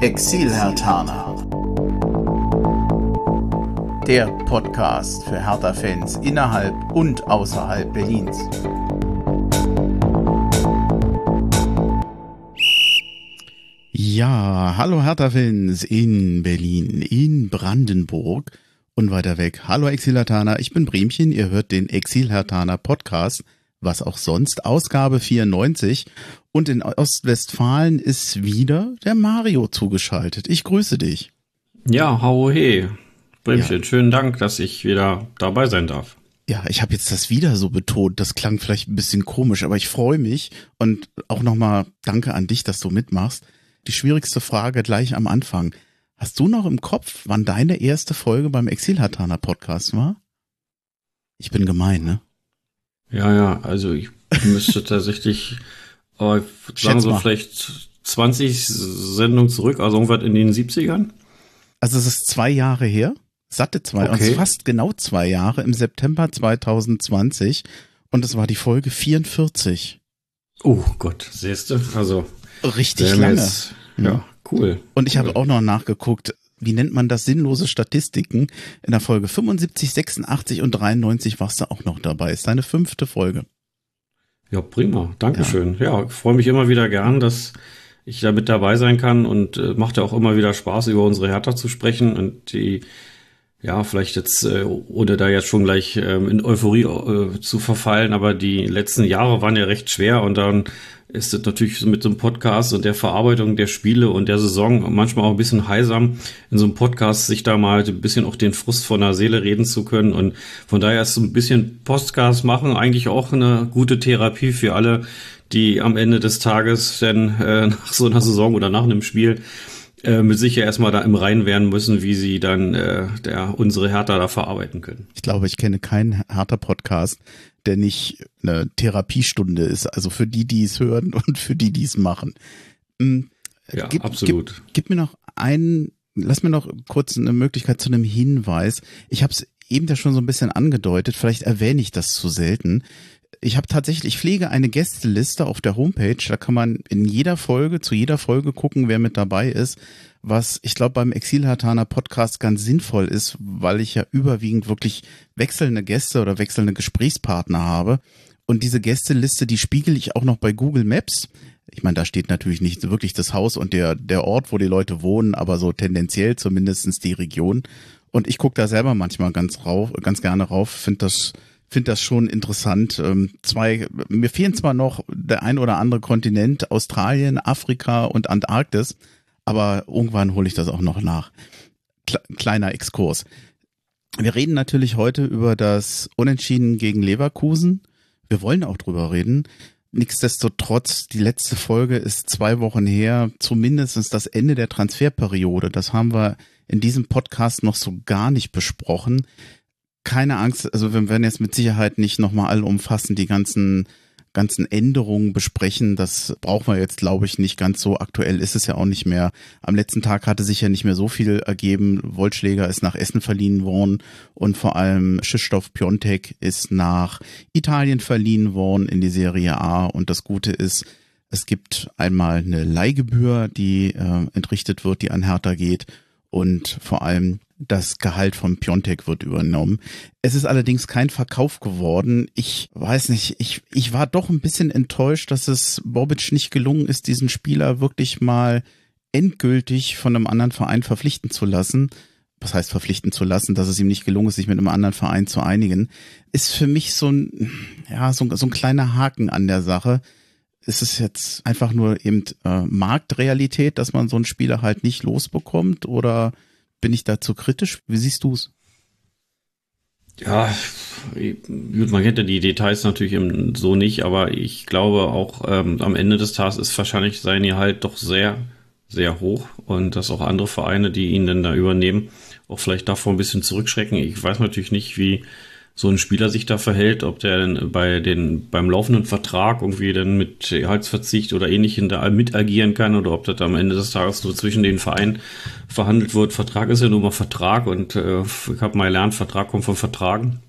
Exil-Hertaner. Der Podcast für Hertha-Fans innerhalb und außerhalb Berlins. Ja, hallo Hertha-Fans in Berlin, in Brandenburg und weiter weg. Hallo Exil-Hertaner, ich bin Bremchen, ihr hört den Exil-Hertaner Podcast – was auch sonst, Ausgabe 94. Und in Ostwestfalen ist wieder der Mario zugeschaltet. Ich grüße dich. Ja, hau he. Bremchen, ja. schönen Dank, dass ich wieder dabei sein darf. Ja, ich habe jetzt das wieder so betont. Das klang vielleicht ein bisschen komisch, aber ich freue mich und auch nochmal danke an dich, dass du mitmachst. Die schwierigste Frage gleich am Anfang. Hast du noch im Kopf, wann deine erste Folge beim Exilhatana Podcast war? Ich bin gemein, ne? Ja, ja, also ich müsste tatsächlich, aber ich sagen so vielleicht 20 Sendungen zurück, also irgendwas in den 70ern. Also es ist zwei Jahre her, satte zwei, okay. also fast genau zwei Jahre im September 2020 und es war die Folge 44. Oh Gott, siehst du, also richtig lange. Jetzt, ja, cool. Und ich habe auch noch nachgeguckt, wie nennt man das, sinnlose Statistiken. In der Folge 75, 86 und 93 warst du auch noch dabei. Ist deine fünfte Folge. Ja, prima. Dankeschön. Ja, ja ich freue mich immer wieder gern, dass ich da mit dabei sein kann und äh, macht ja auch immer wieder Spaß, über unsere Hertha zu sprechen und die, ja, vielleicht jetzt, äh, ohne da jetzt schon gleich ähm, in Euphorie äh, zu verfallen, aber die letzten Jahre waren ja recht schwer und dann ist es natürlich mit so einem Podcast und der Verarbeitung der Spiele und der Saison manchmal auch ein bisschen heisam, in so einem Podcast sich da mal ein bisschen auch den Frust von der Seele reden zu können. Und von daher ist so ein bisschen Podcast machen eigentlich auch eine gute Therapie für alle, die am Ende des Tages dann äh, nach so einer Saison oder nach einem Spiel äh, mit sich ja erstmal da im Rein werden müssen, wie sie dann äh, der unsere Hertha da verarbeiten können. Ich glaube, ich kenne keinen Hertha-Podcast, der nicht eine Therapiestunde ist. Also für die, die es hören und für die, die es machen. Hm, ja, gib, absolut. Gib, gib mir noch einen, lass mir noch kurz eine Möglichkeit zu einem Hinweis. Ich habe es eben ja schon so ein bisschen angedeutet, vielleicht erwähne ich das zu selten. Ich habe tatsächlich, ich pflege eine Gästeliste auf der Homepage, da kann man in jeder Folge, zu jeder Folge gucken, wer mit dabei ist was ich glaube beim Exilhartaner Podcast ganz sinnvoll ist, weil ich ja überwiegend wirklich wechselnde Gäste oder wechselnde Gesprächspartner habe. Und diese Gästeliste, die spiegel ich auch noch bei Google Maps. Ich meine, da steht natürlich nicht wirklich das Haus und der, der Ort, wo die Leute wohnen, aber so tendenziell zumindestens die Region. Und ich gucke da selber manchmal ganz rauf, ganz gerne rauf, finde das, finde das schon interessant. Ähm, zwei, mir fehlen zwar noch der ein oder andere Kontinent, Australien, Afrika und Antarktis, aber irgendwann hole ich das auch noch nach. Kleiner Exkurs. Wir reden natürlich heute über das Unentschieden gegen Leverkusen. Wir wollen auch drüber reden. Nichtsdestotrotz, die letzte Folge ist zwei Wochen her, zumindest das Ende der Transferperiode. Das haben wir in diesem Podcast noch so gar nicht besprochen. Keine Angst, also wir werden jetzt mit Sicherheit nicht nochmal allumfassend die ganzen ganzen Änderungen besprechen. Das brauchen wir jetzt, glaube ich, nicht ganz so. Aktuell ist es ja auch nicht mehr. Am letzten Tag hatte sich ja nicht mehr so viel ergeben. Wollschläger ist nach Essen verliehen worden und vor allem Schischstoff Piontek ist nach Italien verliehen worden in die Serie A. Und das Gute ist, es gibt einmal eine Leihgebühr, die äh, entrichtet wird, die an Hertha geht. Und vor allem das Gehalt von Piontek wird übernommen. Es ist allerdings kein Verkauf geworden. Ich weiß nicht, ich, ich war doch ein bisschen enttäuscht, dass es Bobic nicht gelungen ist, diesen Spieler wirklich mal endgültig von einem anderen Verein verpflichten zu lassen. Was heißt verpflichten zu lassen, dass es ihm nicht gelungen ist, sich mit einem anderen Verein zu einigen, ist für mich so ein, ja, so, so ein kleiner Haken an der Sache ist es jetzt einfach nur eben äh, Marktrealität, dass man so einen Spieler halt nicht losbekommt oder bin ich da zu kritisch? Wie siehst du es? Ja, gut, man kennt ja die Details natürlich so nicht, aber ich glaube auch ähm, am Ende des Tages ist wahrscheinlich sein Gehalt doch sehr, sehr hoch und dass auch andere Vereine, die ihn dann da übernehmen, auch vielleicht davor ein bisschen zurückschrecken. Ich weiß natürlich nicht, wie so ein Spieler sich da verhält, ob der dann bei den, beim laufenden Vertrag irgendwie dann mit Gehaltsverzicht oder ähnlichem da mit agieren kann oder ob das am Ende des Tages nur zwischen den Vereinen verhandelt wird. Vertrag ist ja nur mal Vertrag und äh, ich habe mal gelernt, Vertrag kommt von Vertragen.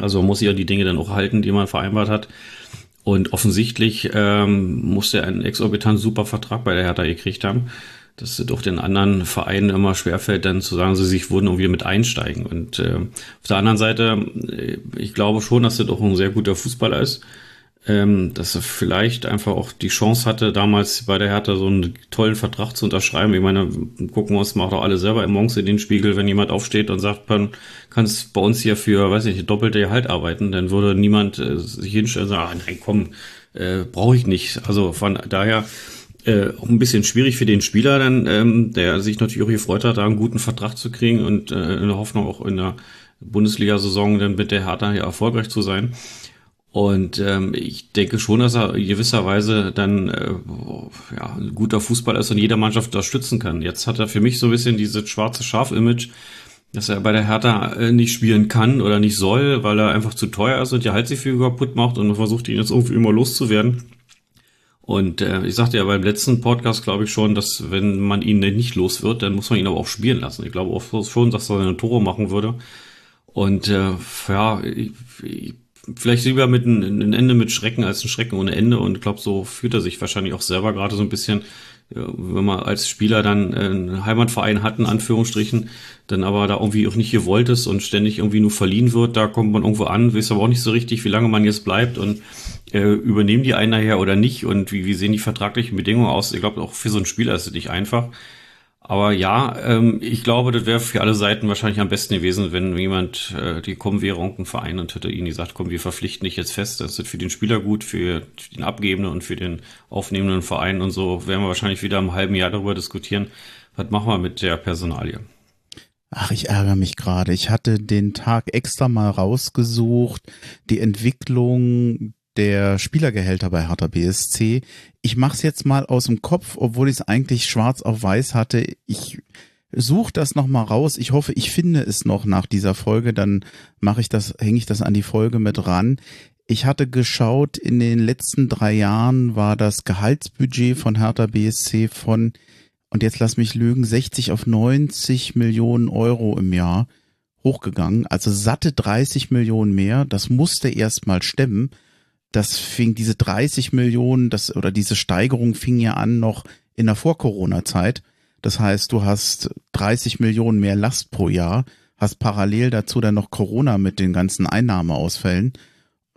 Also man muss ja die Dinge dann auch halten, die man vereinbart hat. Und offensichtlich ähm, muss er einen exorbitant super Vertrag bei der Hertha gekriegt haben. Dass es doch den anderen Vereinen immer schwerfällt, dann zu sagen, sie sich wurden irgendwie mit einsteigen. Und äh, auf der anderen Seite, äh, ich glaube schon, dass er doch ein sehr guter Fußballer ist. Ähm, dass er vielleicht einfach auch die Chance hatte, damals bei der Hertha so einen tollen Vertrag zu unterschreiben. Ich meine, gucken wir uns mal auch alle selber im morgens in den Spiegel, wenn jemand aufsteht und sagt, man kann es bei uns hier für, weiß nicht, doppelte Gehalt arbeiten, dann würde niemand äh, sich hinstellen und sagen, ah, nein, komm, äh, brauche ich nicht. Also von daher äh, auch ein bisschen schwierig für den Spieler, dann, ähm, der sich natürlich auch gefreut hat, da einen guten Vertrag zu kriegen und äh, in der Hoffnung auch in der Bundesliga-Saison dann mit der Hertha hier erfolgreich zu sein. Und ähm, ich denke schon, dass er gewisserweise dann äh, ja, ein guter Fußballer ist und jeder Mannschaft unterstützen kann. Jetzt hat er für mich so ein bisschen dieses schwarze Schaf-Image, dass er bei der Hertha äh, nicht spielen kann oder nicht soll, weil er einfach zu teuer ist und die Halsgefüge kaputt macht und versucht ihn jetzt irgendwie immer loszuwerden. Und äh, ich sagte ja beim letzten Podcast, glaube ich schon, dass wenn man ihn nicht los wird, dann muss man ihn aber auch spielen lassen. Ich glaube auch schon, dass er eine Tore machen würde. Und äh, ja, ich, ich, vielleicht lieber mit einem ein Ende mit Schrecken als ein Schrecken ohne Ende. Und ich glaube, so fühlt er sich wahrscheinlich auch selber gerade so ein bisschen wenn man als Spieler dann einen Heimatverein hat, in Anführungsstrichen, dann aber da irgendwie auch nicht gewollt ist und ständig irgendwie nur verliehen wird, da kommt man irgendwo an, weiß aber auch nicht so richtig, wie lange man jetzt bleibt und äh, übernehmen die einen nachher oder nicht und wie, wie sehen die vertraglichen Bedingungen aus. Ich glaube, auch für so einen Spieler ist es nicht einfach. Aber ja, ähm, ich glaube, das wäre für alle Seiten wahrscheinlich am besten gewesen, wenn jemand äh, die Verein und hätte ihnen gesagt, komm, wir verpflichten dich jetzt fest. Das ist für den Spieler gut, für den Abgebenden und für den aufnehmenden Verein und so werden wir wahrscheinlich wieder im halben Jahr darüber diskutieren. Was machen wir mit der Personalie? Ach, ich ärgere mich gerade. Ich hatte den Tag extra mal rausgesucht, die Entwicklung der Spielergehälter bei Hertha BSC. Ich mach's jetzt mal aus dem Kopf, obwohl ich es eigentlich schwarz auf weiß hatte. Ich suche das noch mal raus. Ich hoffe, ich finde es noch nach dieser Folge. Dann mache ich das, hänge ich das an die Folge mit ran. Ich hatte geschaut, in den letzten drei Jahren war das Gehaltsbudget von Hertha BSC von, und jetzt lass mich lügen, 60 auf 90 Millionen Euro im Jahr hochgegangen. Also satte 30 Millionen mehr. Das musste erst mal stemmen das fing diese 30 Millionen, das oder diese Steigerung fing ja an noch in der Vor-Corona-Zeit. Das heißt, du hast 30 Millionen mehr Last pro Jahr, hast parallel dazu dann noch Corona mit den ganzen Einnahmeausfällen.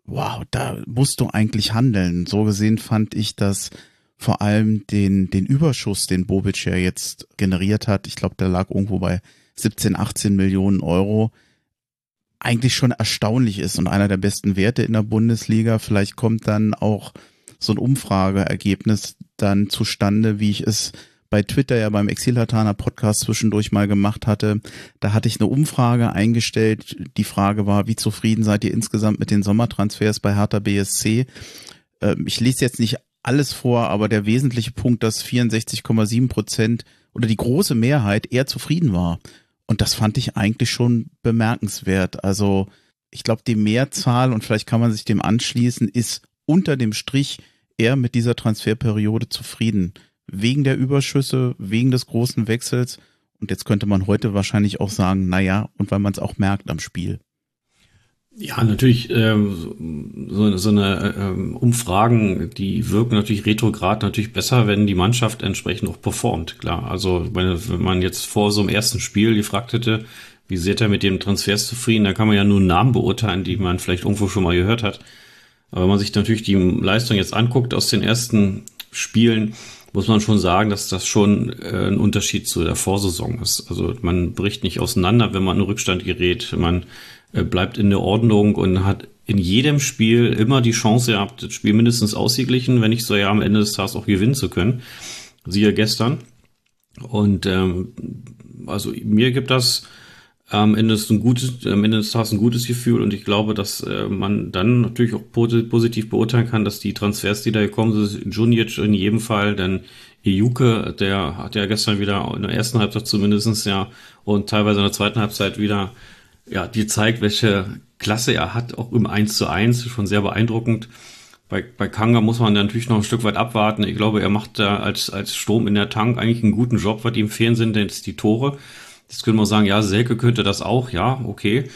Wow, da musst du eigentlich handeln. So gesehen fand ich das vor allem den, den Überschuss, den Bobic ja jetzt generiert hat. Ich glaube, der lag irgendwo bei 17, 18 Millionen Euro eigentlich schon erstaunlich ist und einer der besten Werte in der Bundesliga. Vielleicht kommt dann auch so ein Umfrageergebnis dann zustande, wie ich es bei Twitter ja beim Exilhataner Podcast zwischendurch mal gemacht hatte. Da hatte ich eine Umfrage eingestellt. Die Frage war, wie zufrieden seid ihr insgesamt mit den Sommertransfers bei Hertha BSC? Ähm, ich lese jetzt nicht alles vor, aber der wesentliche Punkt, dass 64,7 Prozent oder die große Mehrheit eher zufrieden war. Und das fand ich eigentlich schon bemerkenswert. Also ich glaube, die Mehrzahl, und vielleicht kann man sich dem anschließen, ist unter dem Strich eher mit dieser Transferperiode zufrieden. Wegen der Überschüsse, wegen des großen Wechsels. Und jetzt könnte man heute wahrscheinlich auch sagen, naja, und weil man es auch merkt am Spiel. Ja, natürlich, ähm, so, so eine ähm, Umfragen, die wirken natürlich retrograd natürlich besser, wenn die Mannschaft entsprechend auch performt, klar. Also wenn, wenn man jetzt vor so einem ersten Spiel gefragt hätte, wie seht ihr mit dem Transfers zufrieden, da kann man ja nur Namen beurteilen, die man vielleicht irgendwo schon mal gehört hat. Aber wenn man sich natürlich die Leistung jetzt anguckt aus den ersten Spielen, muss man schon sagen, dass das schon äh, ein Unterschied zu der Vorsaison ist. Also man bricht nicht auseinander, wenn man in Rückstand gerät. Man bleibt in der Ordnung und hat in jedem Spiel immer die Chance gehabt, das Spiel mindestens ausgeglichen, wenn nicht so ja am Ende des Tages auch gewinnen zu können. Siehe gestern. Und ähm, also mir gibt das am Ende ein gutes, am Ende des Tages ein gutes Gefühl und ich glaube, dass äh, man dann natürlich auch positiv beurteilen kann, dass die Transfers, die da gekommen sind, Junic in jedem Fall, dann Ijuke, der hat ja gestern wieder in der ersten Halbzeit zumindestens ja und teilweise in der zweiten Halbzeit wieder ja, die zeigt, welche Klasse er hat, auch im 1 zu 1, schon sehr beeindruckend. Bei, bei Kanga muss man natürlich noch ein Stück weit abwarten. Ich glaube, er macht da als, als Sturm in der Tank eigentlich einen guten Job. Was ihm fehlen sind jetzt die Tore. Jetzt können wir sagen, ja, Selke könnte das auch, ja, okay.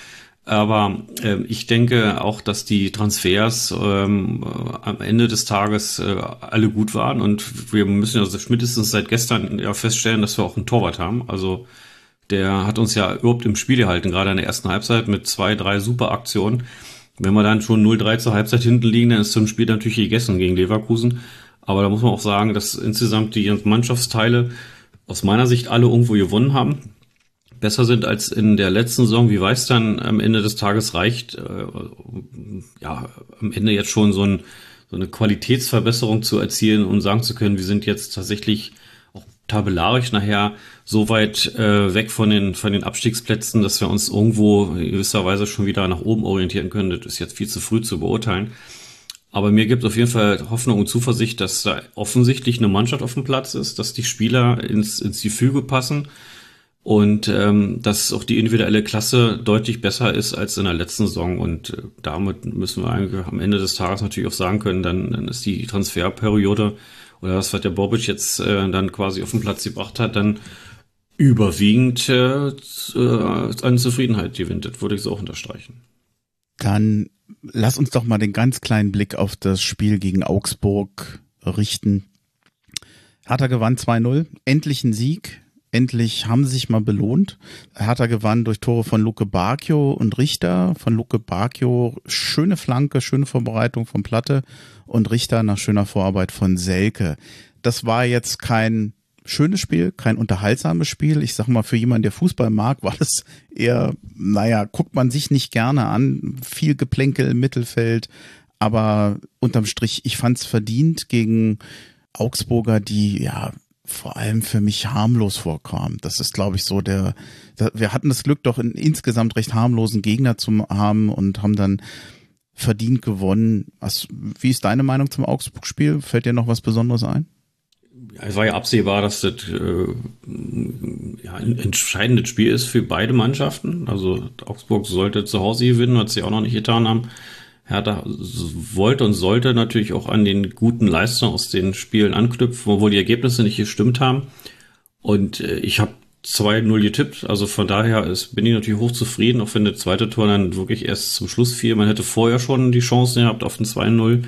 Aber äh, ich denke auch, dass die Transfers ähm, am Ende des Tages äh, alle gut waren und wir müssen also spätestens seit gestern ja feststellen, dass wir auch einen Torwart haben. Also der hat uns ja überhaupt im Spiel gehalten, gerade in der ersten Halbzeit mit zwei, drei super Aktionen. Wenn wir dann schon 0-3 zur Halbzeit hinten liegen, dann ist ein Spiel natürlich gegessen gegen Leverkusen. Aber da muss man auch sagen, dass insgesamt die Mannschaftsteile aus meiner Sicht alle irgendwo gewonnen haben besser sind als in der letzten Saison. Wie weiß dann am Ende des Tages reicht, äh, ja, am Ende jetzt schon so, ein, so eine Qualitätsverbesserung zu erzielen und sagen zu können, wir sind jetzt tatsächlich tabellarisch nachher so weit äh, weg von den, von den Abstiegsplätzen, dass wir uns irgendwo in gewisser Weise schon wieder nach oben orientieren können. Das ist jetzt viel zu früh zu beurteilen. Aber mir gibt auf jeden Fall Hoffnung und Zuversicht, dass da offensichtlich eine Mannschaft auf dem Platz ist, dass die Spieler ins, ins Gefüge passen und ähm, dass auch die individuelle Klasse deutlich besser ist als in der letzten Saison und äh, damit müssen wir eigentlich am Ende des Tages natürlich auch sagen können, dann, dann ist die Transferperiode oder das, was der Bobic jetzt äh, dann quasi auf den Platz gebracht hat, dann überwiegend äh, äh, eine Zufriedenheit gewinnt. Das würde ich so auch unterstreichen. Dann lass uns doch mal den ganz kleinen Blick auf das Spiel gegen Augsburg richten. Hertha gewann 2-0, endlich ein Sieg endlich haben sie sich mal belohnt. Hertha gewann durch Tore von Luke Bacchio und Richter. Von Luke Bacchio schöne Flanke, schöne Vorbereitung von Platte und Richter nach schöner Vorarbeit von Selke. Das war jetzt kein schönes Spiel, kein unterhaltsames Spiel. Ich sag mal, für jemanden, der Fußball mag, war das eher, naja, guckt man sich nicht gerne an. Viel Geplänkel im Mittelfeld. Aber unterm Strich, ich fand's verdient gegen Augsburger, die ja vor allem für mich harmlos vorkam. Das ist, glaube ich, so der, wir hatten das Glück, doch einen insgesamt recht harmlosen Gegner zu haben und haben dann verdient gewonnen. Was, wie ist deine Meinung zum Augsburg-Spiel? Fällt dir noch was Besonderes ein? Es war ja absehbar, dass das äh, ja, ein entscheidendes Spiel ist für beide Mannschaften. Also Augsburg sollte zu Hause gewinnen, was sie auch noch nicht getan haben. Hertha wollte und sollte natürlich auch an den guten Leistungen aus den Spielen anknüpfen, obwohl die Ergebnisse nicht gestimmt haben. Und äh, ich habe 2-0 getippt, also von daher ist, bin ich natürlich hochzufrieden, auch wenn der zweite Tor dann wirklich erst zum Schluss fiel. Man hätte vorher schon die Chancen gehabt auf den 2-0.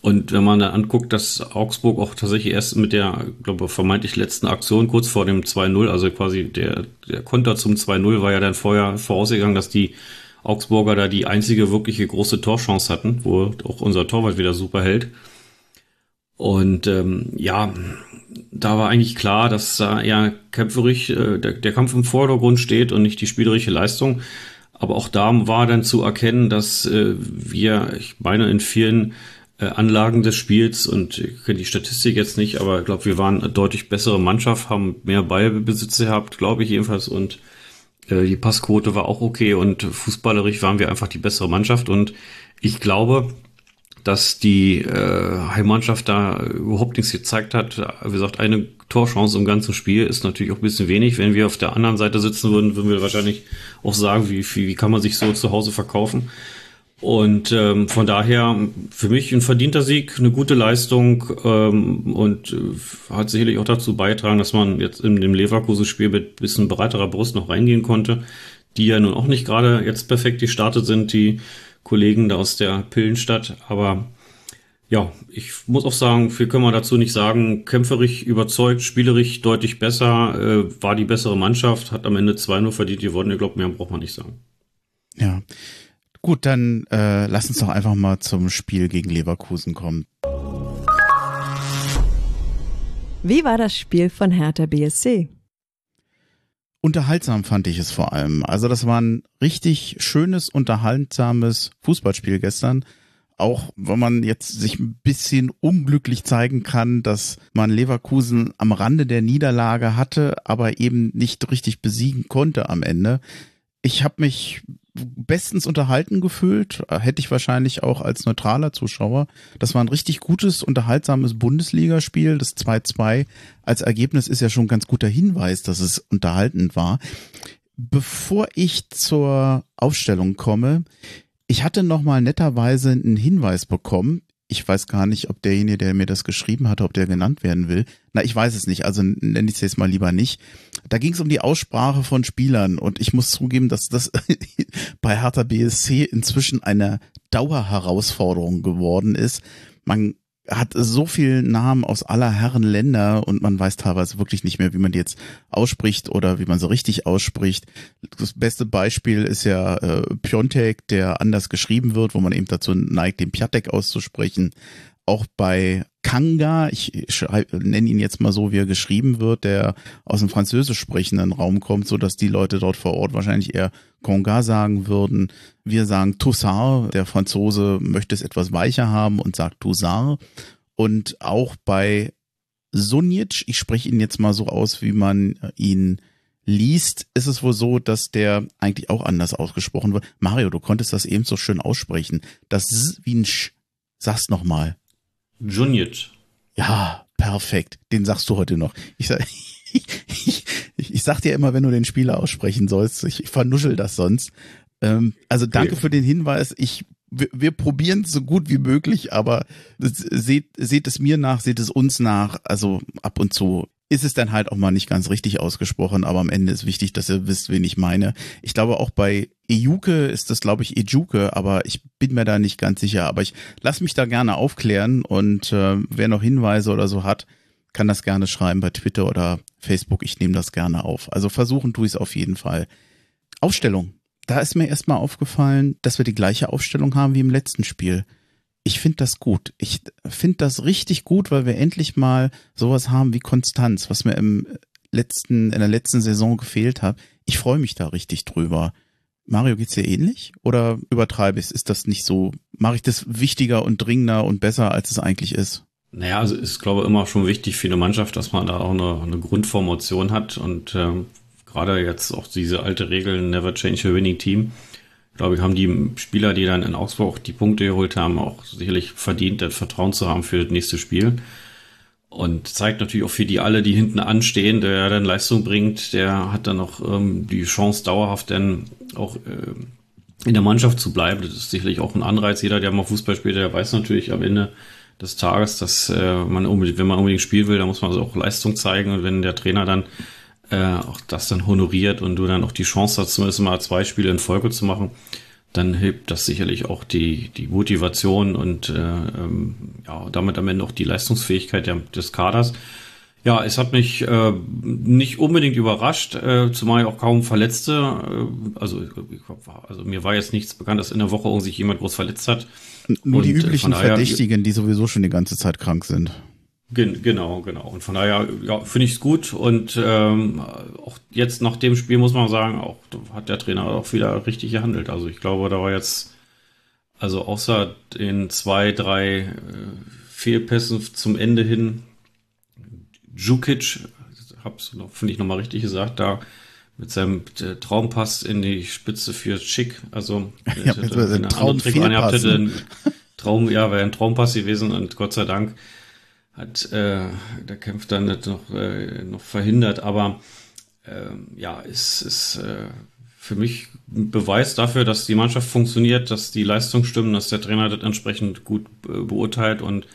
Und wenn man dann anguckt, dass Augsburg auch tatsächlich erst mit der, glaube vermeintlich letzten Aktion kurz vor dem 2-0, also quasi der, der Konter zum 2-0 war ja dann vorher vorausgegangen, dass die Augsburger da die einzige wirkliche große Torchance hatten, wo auch unser Torwart wieder super hält. Und ähm, ja, da war eigentlich klar, dass da eher kämpferisch äh, der, der Kampf im Vordergrund steht und nicht die spielerische Leistung. Aber auch da war dann zu erkennen, dass äh, wir, ich meine, in vielen äh, Anlagen des Spiels und ich kenne die Statistik jetzt nicht, aber ich glaube, wir waren eine deutlich bessere Mannschaft, haben mehr Ballbesitz gehabt, glaube ich jedenfalls und die Passquote war auch okay und fußballerisch waren wir einfach die bessere Mannschaft und ich glaube, dass die äh, Heimmannschaft da überhaupt nichts gezeigt hat. Wie gesagt, eine Torchance im ganzen Spiel ist natürlich auch ein bisschen wenig. Wenn wir auf der anderen Seite sitzen würden, würden wir wahrscheinlich auch sagen, wie, wie, wie kann man sich so zu Hause verkaufen. Und ähm, von daher für mich ein verdienter Sieg, eine gute Leistung ähm, und äh, hat sicherlich auch dazu beigetragen, dass man jetzt in dem Leverkusen-Spiel mit bisschen breiterer Brust noch reingehen konnte, die ja nun auch nicht gerade jetzt perfekt gestartet sind, die Kollegen da aus der Pillenstadt. Aber ja, ich muss auch sagen, viel können wir dazu nicht sagen. Kämpferisch überzeugt, spielerisch deutlich besser, äh, war die bessere Mannschaft, hat am Ende 2-0 verdient geworden. Ich glaube, mehr braucht man nicht sagen. Ja. Gut, dann äh, lass uns doch einfach mal zum Spiel gegen Leverkusen kommen. Wie war das Spiel von Hertha BSC? Unterhaltsam fand ich es vor allem. Also das war ein richtig schönes, unterhaltsames Fußballspiel gestern. Auch wenn man jetzt sich ein bisschen unglücklich zeigen kann, dass man Leverkusen am Rande der Niederlage hatte, aber eben nicht richtig besiegen konnte am Ende. Ich habe mich bestens unterhalten gefühlt, hätte ich wahrscheinlich auch als neutraler Zuschauer. Das war ein richtig gutes, unterhaltsames Bundesligaspiel. Das 2-2 als Ergebnis ist ja schon ein ganz guter Hinweis, dass es unterhaltend war. Bevor ich zur Aufstellung komme, ich hatte nochmal netterweise einen Hinweis bekommen. Ich weiß gar nicht, ob derjenige, der mir das geschrieben hat, ob der genannt werden will. Na, ich weiß es nicht, also nenne ich es jetzt mal lieber nicht. Da ging es um die Aussprache von Spielern und ich muss zugeben, dass das bei Hertha BSC inzwischen eine Dauerherausforderung geworden ist. Man hat so viel Namen aus aller Herren Länder und man weiß teilweise wirklich nicht mehr, wie man die jetzt ausspricht oder wie man so richtig ausspricht. Das beste Beispiel ist ja äh, Piontek, der anders geschrieben wird, wo man eben dazu neigt, den Piatek auszusprechen. Auch bei Kanga, ich nenne ihn jetzt mal so, wie er geschrieben wird, der aus dem französisch sprechenden Raum kommt, so dass die Leute dort vor Ort wahrscheinlich eher Conga sagen würden. Wir sagen Toussard, der Franzose möchte es etwas weicher haben und sagt Toussard. Und auch bei Sunic, ich spreche ihn jetzt mal so aus, wie man ihn liest, ist es wohl so, dass der eigentlich auch anders ausgesprochen wird. Mario, du konntest das eben so schön aussprechen. Das S wie ein Sch. Sag's nochmal. Junic. Ja, perfekt. Den sagst du heute noch. Ich sag, ich, ich, ich sag dir immer, wenn du den Spieler aussprechen sollst, ich, ich vernuschel das sonst. Ähm, also danke okay. für den Hinweis. Ich wir, wir probieren es so gut wie möglich, aber seht, seht es mir nach, seht es uns nach. Also ab und zu ist es dann halt auch mal nicht ganz richtig ausgesprochen, aber am Ende ist wichtig, dass ihr wisst, wen ich meine. Ich glaube auch bei Ejuke ist das, glaube ich, Ejuke, aber ich bin mir da nicht ganz sicher. Aber ich lasse mich da gerne aufklären und äh, wer noch Hinweise oder so hat, kann das gerne schreiben bei Twitter oder Facebook. Ich nehme das gerne auf. Also versuchen tue ich es auf jeden Fall. Aufstellung. Da ist mir erstmal aufgefallen, dass wir die gleiche Aufstellung haben wie im letzten Spiel ich finde das gut. Ich finde das richtig gut, weil wir endlich mal sowas haben wie Konstanz, was mir im letzten, in der letzten Saison gefehlt hat. Ich freue mich da richtig drüber. Mario, geht's dir ähnlich? Oder übertreibe ich Ist das nicht so? Mache ich das wichtiger und dringender und besser, als es eigentlich ist? Naja, also ist, glaube ich, immer schon wichtig für eine Mannschaft, dass man da auch eine, eine Grundformation hat und ähm, gerade jetzt auch diese alte Regel, never change a winning team glaube ich, haben die Spieler, die dann in Augsburg die Punkte geholt haben, auch sicherlich verdient, das Vertrauen zu haben für das nächste Spiel. Und zeigt natürlich auch für die alle, die hinten anstehen, der dann Leistung bringt, der hat dann auch ähm, die Chance, dauerhaft dann auch äh, in der Mannschaft zu bleiben. Das ist sicherlich auch ein Anreiz. Jeder, der mal Fußball spielt, der weiß natürlich am Ende des Tages, dass äh, man unbedingt, wenn man unbedingt spielen will, dann muss man also auch Leistung zeigen. Und wenn der Trainer dann äh, auch das dann honoriert und du dann auch die Chance hast, zumindest mal zwei Spiele in Folge zu machen, dann hilft das sicherlich auch die, die Motivation und äh, ähm, ja, damit am Ende auch die Leistungsfähigkeit der, des Kaders. Ja, es hat mich äh, nicht unbedingt überrascht, äh, zumal ich auch kaum Verletzte, äh, also, also mir war jetzt nichts bekannt, dass in der Woche sich jemand groß verletzt hat. Nur und, die äh, üblichen daher, Verdächtigen, die sowieso schon die ganze Zeit krank sind. Gen genau, genau. Und von daher ja, finde ich es gut. Und ähm, auch jetzt nach dem Spiel muss man sagen, auch hat der Trainer auch wieder richtig gehandelt. Also ich glaube, da war jetzt, also außer den zwei, drei äh, Fehlpässen zum Ende hin, Djukic, hab's noch, finde ich nochmal richtig gesagt, da mit seinem Traumpass in die Spitze für Schick. Also ja, hätte, wenn er einen Trick angehabt hätte, ein Traum, ja, wäre ein Traumpass gewesen und Gott sei Dank hat äh, der Kampf dann noch, äh, noch verhindert. Aber äh, ja, es ist äh, für mich ein Beweis dafür, dass die Mannschaft funktioniert, dass die Leistung stimmen, dass der Trainer das entsprechend gut äh, beurteilt und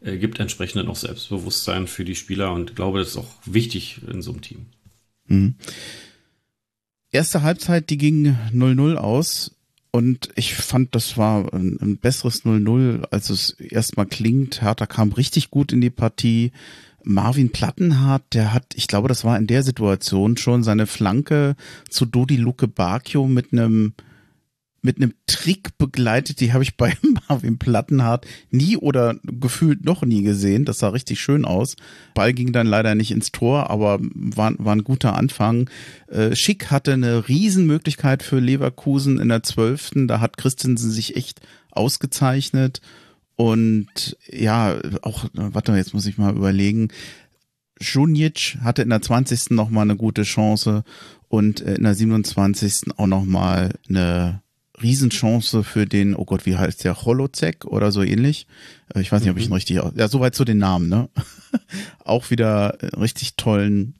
äh, gibt entsprechend noch Selbstbewusstsein für die Spieler und ich glaube, das ist auch wichtig in so einem Team. Mhm. Erste Halbzeit, die ging 0-0 aus. Und ich fand, das war ein, ein besseres 0-0, als es erstmal klingt. Hertha kam richtig gut in die Partie. Marvin Plattenhardt, der hat, ich glaube, das war in der Situation schon seine Flanke zu Dodi Luke Bakio mit einem mit einem Trick begleitet, die habe ich bei Marvin Plattenhardt nie oder gefühlt noch nie gesehen. Das sah richtig schön aus. Ball ging dann leider nicht ins Tor, aber war, war ein guter Anfang. Äh, Schick hatte eine Riesenmöglichkeit für Leverkusen in der Zwölften. Da hat Christensen sich echt ausgezeichnet. Und ja, auch, warte mal, jetzt muss ich mal überlegen. Junic hatte in der 20. nochmal eine gute Chance und in der 27. auch nochmal eine Riesenchance für den, oh Gott, wie heißt der, Holozek oder so ähnlich. Äh, ich weiß nicht, ob ich ihn mhm. richtig, ja, soweit zu den Namen, ne? Auch wieder äh, richtig tollen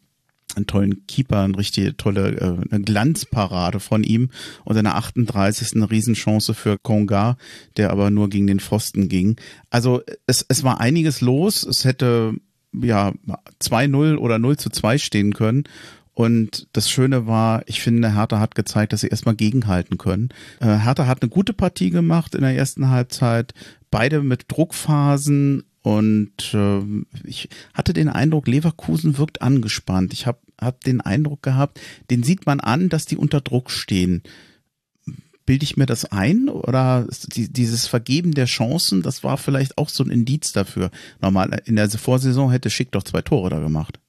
einen tollen Keeper, eine richtige tolle äh, eine Glanzparade von ihm und in der 38. eine Riesenchance für Konga, der aber nur gegen den Pfosten ging. Also es, es war einiges los. Es hätte ja 2-0 oder 0 zu 2 stehen können. Und das Schöne war, ich finde, Hertha hat gezeigt, dass sie erstmal gegenhalten können. Äh, Hertha hat eine gute Partie gemacht in der ersten Halbzeit, beide mit Druckphasen und äh, ich hatte den Eindruck, Leverkusen wirkt angespannt. Ich habe hab den Eindruck gehabt, den sieht man an, dass die unter Druck stehen. Bilde ich mir das ein oder die, dieses Vergeben der Chancen, das war vielleicht auch so ein Indiz dafür. Normal in der Vorsaison hätte Schick doch zwei Tore da gemacht.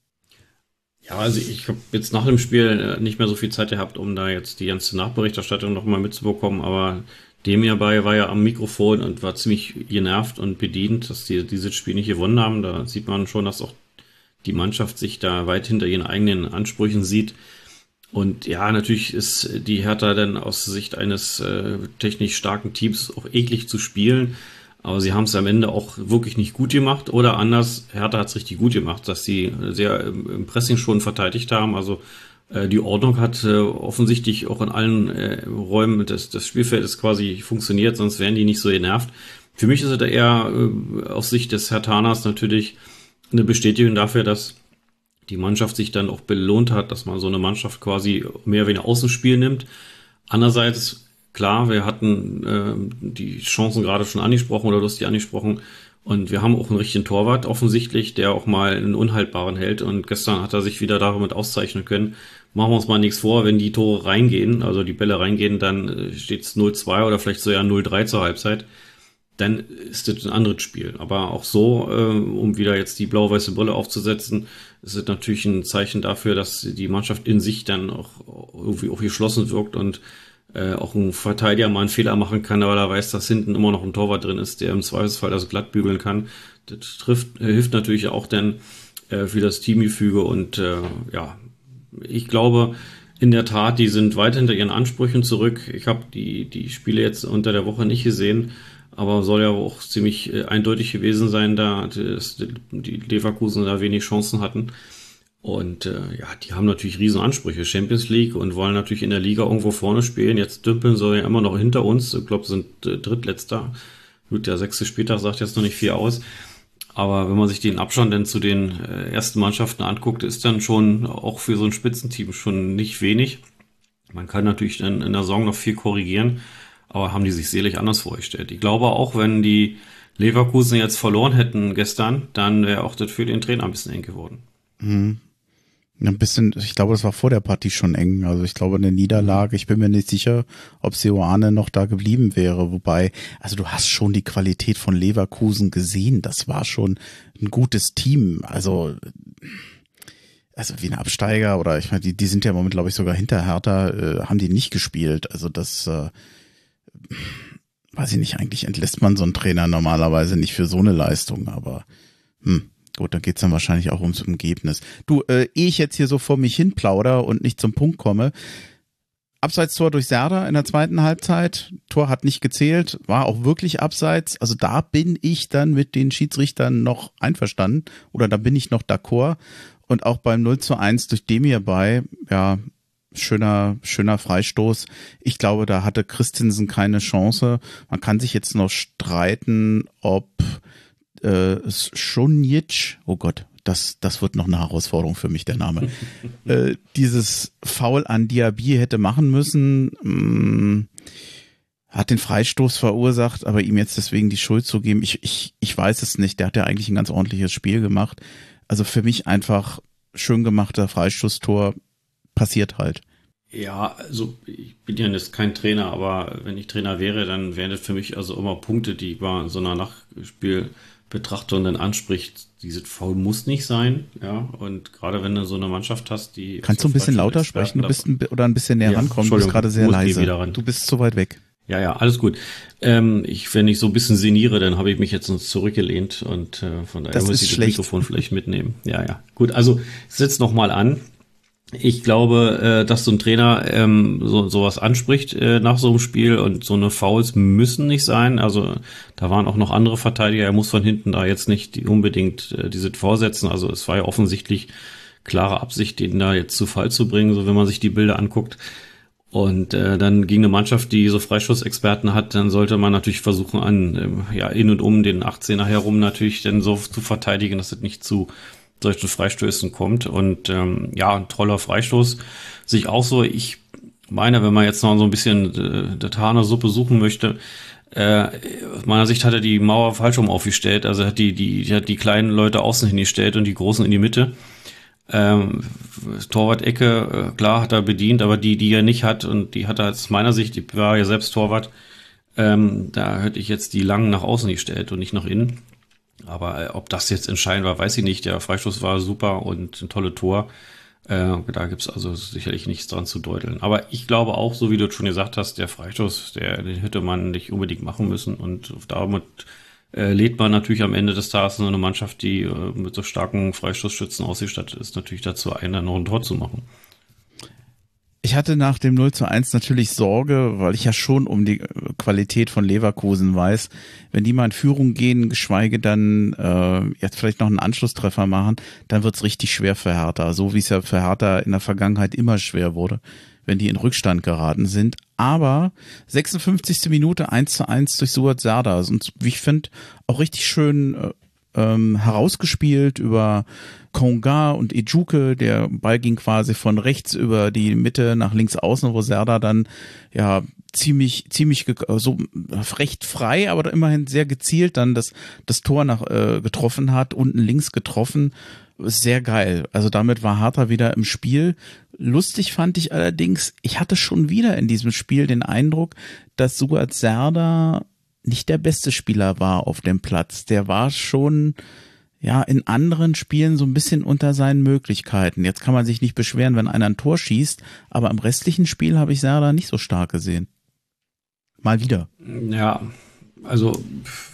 Ja, also ich habe jetzt nach dem Spiel äh, nicht mehr so viel Zeit gehabt, um da jetzt die ganze Nachberichterstattung nochmal mitzubekommen, aber dem hierbei war ja am Mikrofon und war ziemlich genervt und bedient, dass die dieses Spiel nicht gewonnen haben. Da sieht man schon, dass auch die Mannschaft sich da weit hinter ihren eigenen Ansprüchen sieht. Und ja, natürlich ist die Hertha dann aus Sicht eines äh, technisch starken Teams auch eklig zu spielen. Aber sie haben es am Ende auch wirklich nicht gut gemacht. Oder anders, Hertha hat es richtig gut gemacht, dass sie sehr im Pressing schon verteidigt haben. Also äh, die Ordnung hat äh, offensichtlich auch in allen äh, Räumen des, des Spielfeldes quasi funktioniert, sonst wären die nicht so genervt. Für mich ist es eher äh, aus Sicht des Hertanas natürlich eine Bestätigung dafür, dass die Mannschaft sich dann auch belohnt hat, dass man so eine Mannschaft quasi mehr wie ein Außenspiel nimmt. Andererseits, klar, wir hatten äh, die Chancen gerade schon angesprochen oder lustig angesprochen. Und wir haben auch einen richtigen Torwart offensichtlich, der auch mal einen unhaltbaren hält. Und gestern hat er sich wieder damit auszeichnen können. Machen wir uns mal nichts vor, wenn die Tore reingehen, also die Bälle reingehen, dann steht es 0-2 oder vielleicht sogar 0-3 zur Halbzeit. Dann ist das ein anderes Spiel. Aber auch so, äh, um wieder jetzt die blau-weiße Brille aufzusetzen, ist es natürlich ein Zeichen dafür, dass die Mannschaft in sich dann auch irgendwie auch geschlossen wirkt und äh, auch ein Verteidiger mal einen Fehler machen kann, weil er weiß, dass hinten immer noch ein Torwart drin ist, der im Zweifelsfall das glatt bügeln kann. Das trifft, äh, hilft natürlich auch dann äh, für das Teamgefüge und äh, ja, ich glaube in der Tat, die sind weit hinter ihren Ansprüchen zurück. Ich habe die, die Spiele jetzt unter der Woche nicht gesehen, aber soll ja auch ziemlich äh, eindeutig gewesen sein, da die Leverkusen da wenig Chancen hatten. Und äh, ja, die haben natürlich riesen Ansprüche. Champions League und wollen natürlich in der Liga irgendwo vorne spielen. Jetzt dümpeln sie ja immer noch hinter uns. Ich glaube, sind äh, Drittletzter. Gut, der sechste Spieltag sagt jetzt noch nicht viel aus. Aber wenn man sich den Abstand denn zu den äh, ersten Mannschaften anguckt, ist dann schon auch für so ein Spitzenteam schon nicht wenig. Man kann natürlich dann in der Saison noch viel korrigieren, aber haben die sich selig anders vorgestellt. Ich glaube auch, wenn die Leverkusen jetzt verloren hätten gestern, dann wäre auch das für den Trainer ein bisschen eng geworden. Mhm. Ein bisschen, ich glaube, das war vor der Partie schon eng. Also ich glaube, eine Niederlage, ich bin mir nicht sicher, ob Seoane noch da geblieben wäre. Wobei, also du hast schon die Qualität von Leverkusen gesehen. Das war schon ein gutes Team. Also, also wie ein Absteiger oder ich meine, die, die sind ja im Moment, glaube ich, sogar hinter Hertha, äh, haben die nicht gespielt. Also das, äh, weiß ich nicht, eigentlich entlässt man so einen Trainer normalerweise nicht für so eine Leistung, aber hm. Gut, dann geht's dann wahrscheinlich auch ums Ergebnis. Du, äh, ehe ich jetzt hier so vor mich hin plauder und nicht zum Punkt komme, Abseitstor durch Serda in der zweiten Halbzeit. Tor hat nicht gezählt, war auch wirklich abseits. Also da bin ich dann mit den Schiedsrichtern noch einverstanden oder da bin ich noch d'accord. Und auch beim 0 zu 1 durch Demir bei, ja, schöner, schöner Freistoß. Ich glaube, da hatte Christensen keine Chance. Man kann sich jetzt noch streiten, ob äh, Schonjic, oh Gott, das, das wird noch eine Herausforderung für mich, der Name, äh, dieses Foul an Diaby hätte machen müssen, mh, mm, hat den Freistoß verursacht, aber ihm jetzt deswegen die Schuld zu geben, ich, ich, ich weiß es nicht. Der hat ja eigentlich ein ganz ordentliches Spiel gemacht. Also für mich einfach schön gemachter Freistoßtor passiert halt. Ja, also ich bin ja jetzt kein Trainer, aber wenn ich Trainer wäre, dann wären das für mich also immer Punkte, die bei so einer Nachspiel Betrachtung dann anspricht, diese Foul muss nicht sein, ja, und gerade wenn du so eine Mannschaft hast, die... Kannst du ein bisschen lauter sprechen du bist ein, oder ein bisschen näher ja, rankommen? Du bist gerade sehr leise. Du bist zu weit weg. Ja, ja, alles gut. Ähm, ich, wenn ich so ein bisschen sinniere, dann habe ich mich jetzt zurückgelehnt und äh, von daher das muss ich das Mikrofon vielleicht mitnehmen. Ja, ja. Gut, also setz noch mal an. Ich glaube, äh, dass so ein Trainer ähm, so sowas anspricht äh, nach so einem Spiel und so eine Fouls müssen nicht sein. Also da waren auch noch andere Verteidiger. Er muss von hinten da jetzt nicht unbedingt äh, diese vorsetzen. Also es war ja offensichtlich klare Absicht, den da jetzt zu Fall zu bringen, so wenn man sich die Bilder anguckt. Und äh, dann gegen eine Mannschaft, die so Freischussexperten hat, dann sollte man natürlich versuchen, an äh, ja in und um den 18er herum natürlich dann so zu verteidigen, dass es nicht zu solchen Freistößen kommt. Und ähm, ja, ein toller Freistoß. Sich auch so, ich meine, wenn man jetzt noch so ein bisschen äh, der Taner Suppe suchen möchte, äh, aus meiner Sicht hat er die Mauer falsch rum aufgestellt. Also hat die, die, hat die kleinen Leute außen hingestellt und die großen in die Mitte. Ähm, Torwart-Ecke, äh, klar, hat er bedient, aber die, die er nicht hat, und die hat er aus meiner Sicht, die war ja selbst Torwart, ähm, da hätte ich jetzt die langen nach außen gestellt und nicht nach innen. Aber äh, ob das jetzt entscheidend war, weiß ich nicht. Der Freistoß war super und ein tolle Tor. Äh, da gibt's also sicherlich nichts dran zu deuteln. Aber ich glaube auch, so wie du schon gesagt hast, der Freistoß, der, den hätte man nicht unbedingt machen müssen. Und damit äh, lädt man natürlich am Ende des Tages so eine Mannschaft, die äh, mit so starken Freistoßschützen ausgestattet ist, natürlich dazu ein, dann noch ein Tor zu machen. Ich hatte nach dem 0 zu 1 natürlich Sorge, weil ich ja schon um die Qualität von Leverkusen weiß. Wenn die mal in Führung gehen, geschweige dann äh, jetzt vielleicht noch einen Anschlusstreffer machen, dann wird's richtig schwer für Hertha. So wie es ja für Hertha in der Vergangenheit immer schwer wurde, wenn die in Rückstand geraten sind. Aber 56. Minute 1 zu 1 durch Suat Serdar. Und wie ich finde, auch richtig schön äh, ähm, herausgespielt über Konga und Ejuke. Der Ball ging quasi von rechts über die Mitte nach links außen, wo Serda dann ja ziemlich, ziemlich so recht frei, aber immerhin sehr gezielt dann das, das Tor nach, äh, getroffen hat, unten links getroffen. Sehr geil. Also damit war Harter wieder im Spiel. Lustig fand ich allerdings, ich hatte schon wieder in diesem Spiel den Eindruck, dass Suat Serda nicht der beste Spieler war auf dem Platz. Der war schon ja in anderen Spielen so ein bisschen unter seinen Möglichkeiten. Jetzt kann man sich nicht beschweren, wenn einer ein Tor schießt, aber im restlichen Spiel habe ich Serda nicht so stark gesehen. Mal wieder. Ja, also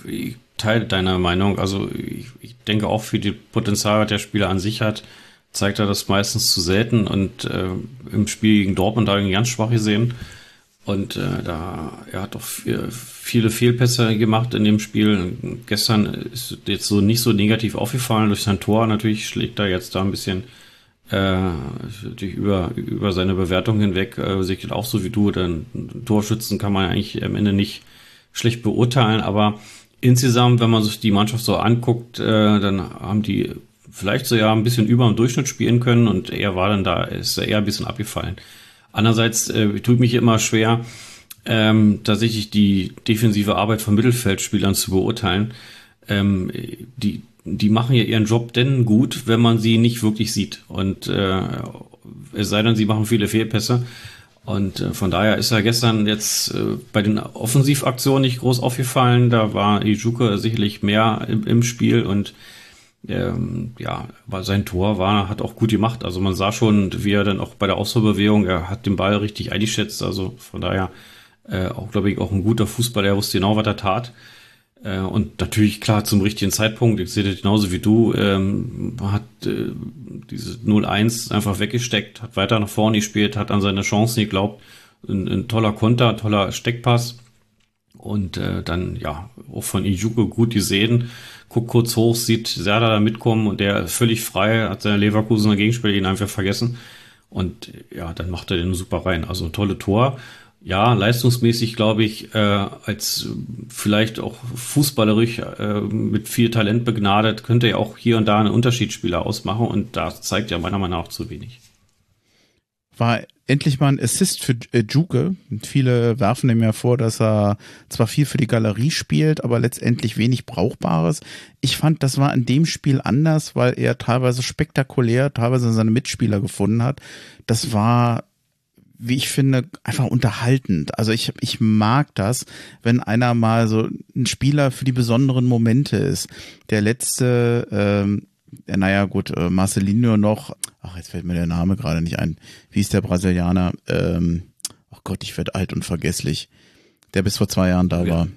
ich teile deine Meinung. Also ich, ich denke auch für die Potenzial, der Spieler an sich hat, zeigt er das meistens zu selten und äh, im Spiel gegen Dortmund da ganz schwach gesehen. Und äh, da er hat doch viele Fehlpässe gemacht in dem Spiel. Gestern ist jetzt so nicht so negativ aufgefallen durch sein Tor. Natürlich schlägt er jetzt da ein bisschen äh, über, über seine Bewertung hinweg. Äh, sehe ich auch so wie du. Denn Torschützen kann man eigentlich am Ende nicht schlecht beurteilen. Aber insgesamt, wenn man sich die Mannschaft so anguckt, äh, dann haben die vielleicht so ja ein bisschen über dem Durchschnitt spielen können und er war dann da, ist eher ein bisschen abgefallen. Andererseits äh, tut mich immer schwer, ähm, tatsächlich die defensive Arbeit von Mittelfeldspielern zu beurteilen. Ähm, die, die machen ja ihren Job denn gut, wenn man sie nicht wirklich sieht. Und äh, es sei denn, sie machen viele Fehlpässe. Und äh, von daher ist er gestern jetzt äh, bei den Offensivaktionen nicht groß aufgefallen. Da war Ijuka sicherlich mehr im, im Spiel und ähm, ja, war sein Tor war, hat auch gut gemacht. Also man sah schon, wie er dann auch bei der Ausholbewegung, er hat den Ball richtig eingeschätzt. Also von daher äh, auch, glaube ich, auch ein guter Fußballer, er wusste genau, was er tat. Äh, und natürlich klar zum richtigen Zeitpunkt, ich sehe das genauso wie du, ähm, hat äh, diese 0-1 einfach weggesteckt, hat weiter nach vorne gespielt, hat an seine Chancen geglaubt. Ein, ein toller Konter, toller Steckpass. Und äh, dann, ja, auch von Ijuke gut gesehen guckt kurz hoch, sieht Serda da mitkommen und der völlig frei, hat seine Leverkusener Gegenspieler ihn einfach vergessen. Und ja, dann macht er den super rein. Also tolle Tor. Ja, leistungsmäßig glaube ich, äh, als vielleicht auch fußballerisch äh, mit viel Talent begnadet, könnte er auch hier und da einen Unterschiedsspieler ausmachen und da zeigt er meiner Meinung nach zu wenig war endlich mal ein Assist für äh, Juke. Viele werfen ihm ja vor, dass er zwar viel für die Galerie spielt, aber letztendlich wenig Brauchbares. Ich fand, das war in dem Spiel anders, weil er teilweise spektakulär, teilweise seine Mitspieler gefunden hat. Das war wie ich finde, einfach unterhaltend. Also ich, ich mag das, wenn einer mal so ein Spieler für die besonderen Momente ist. Der letzte ähm, ja, naja, gut, äh, Marcelinho noch, ach, jetzt fällt mir der Name gerade nicht ein. Wie ist der Brasilianer? Ähm, ach Gott, ich werde alt und vergesslich. Der bis vor zwei Jahren da ja. war.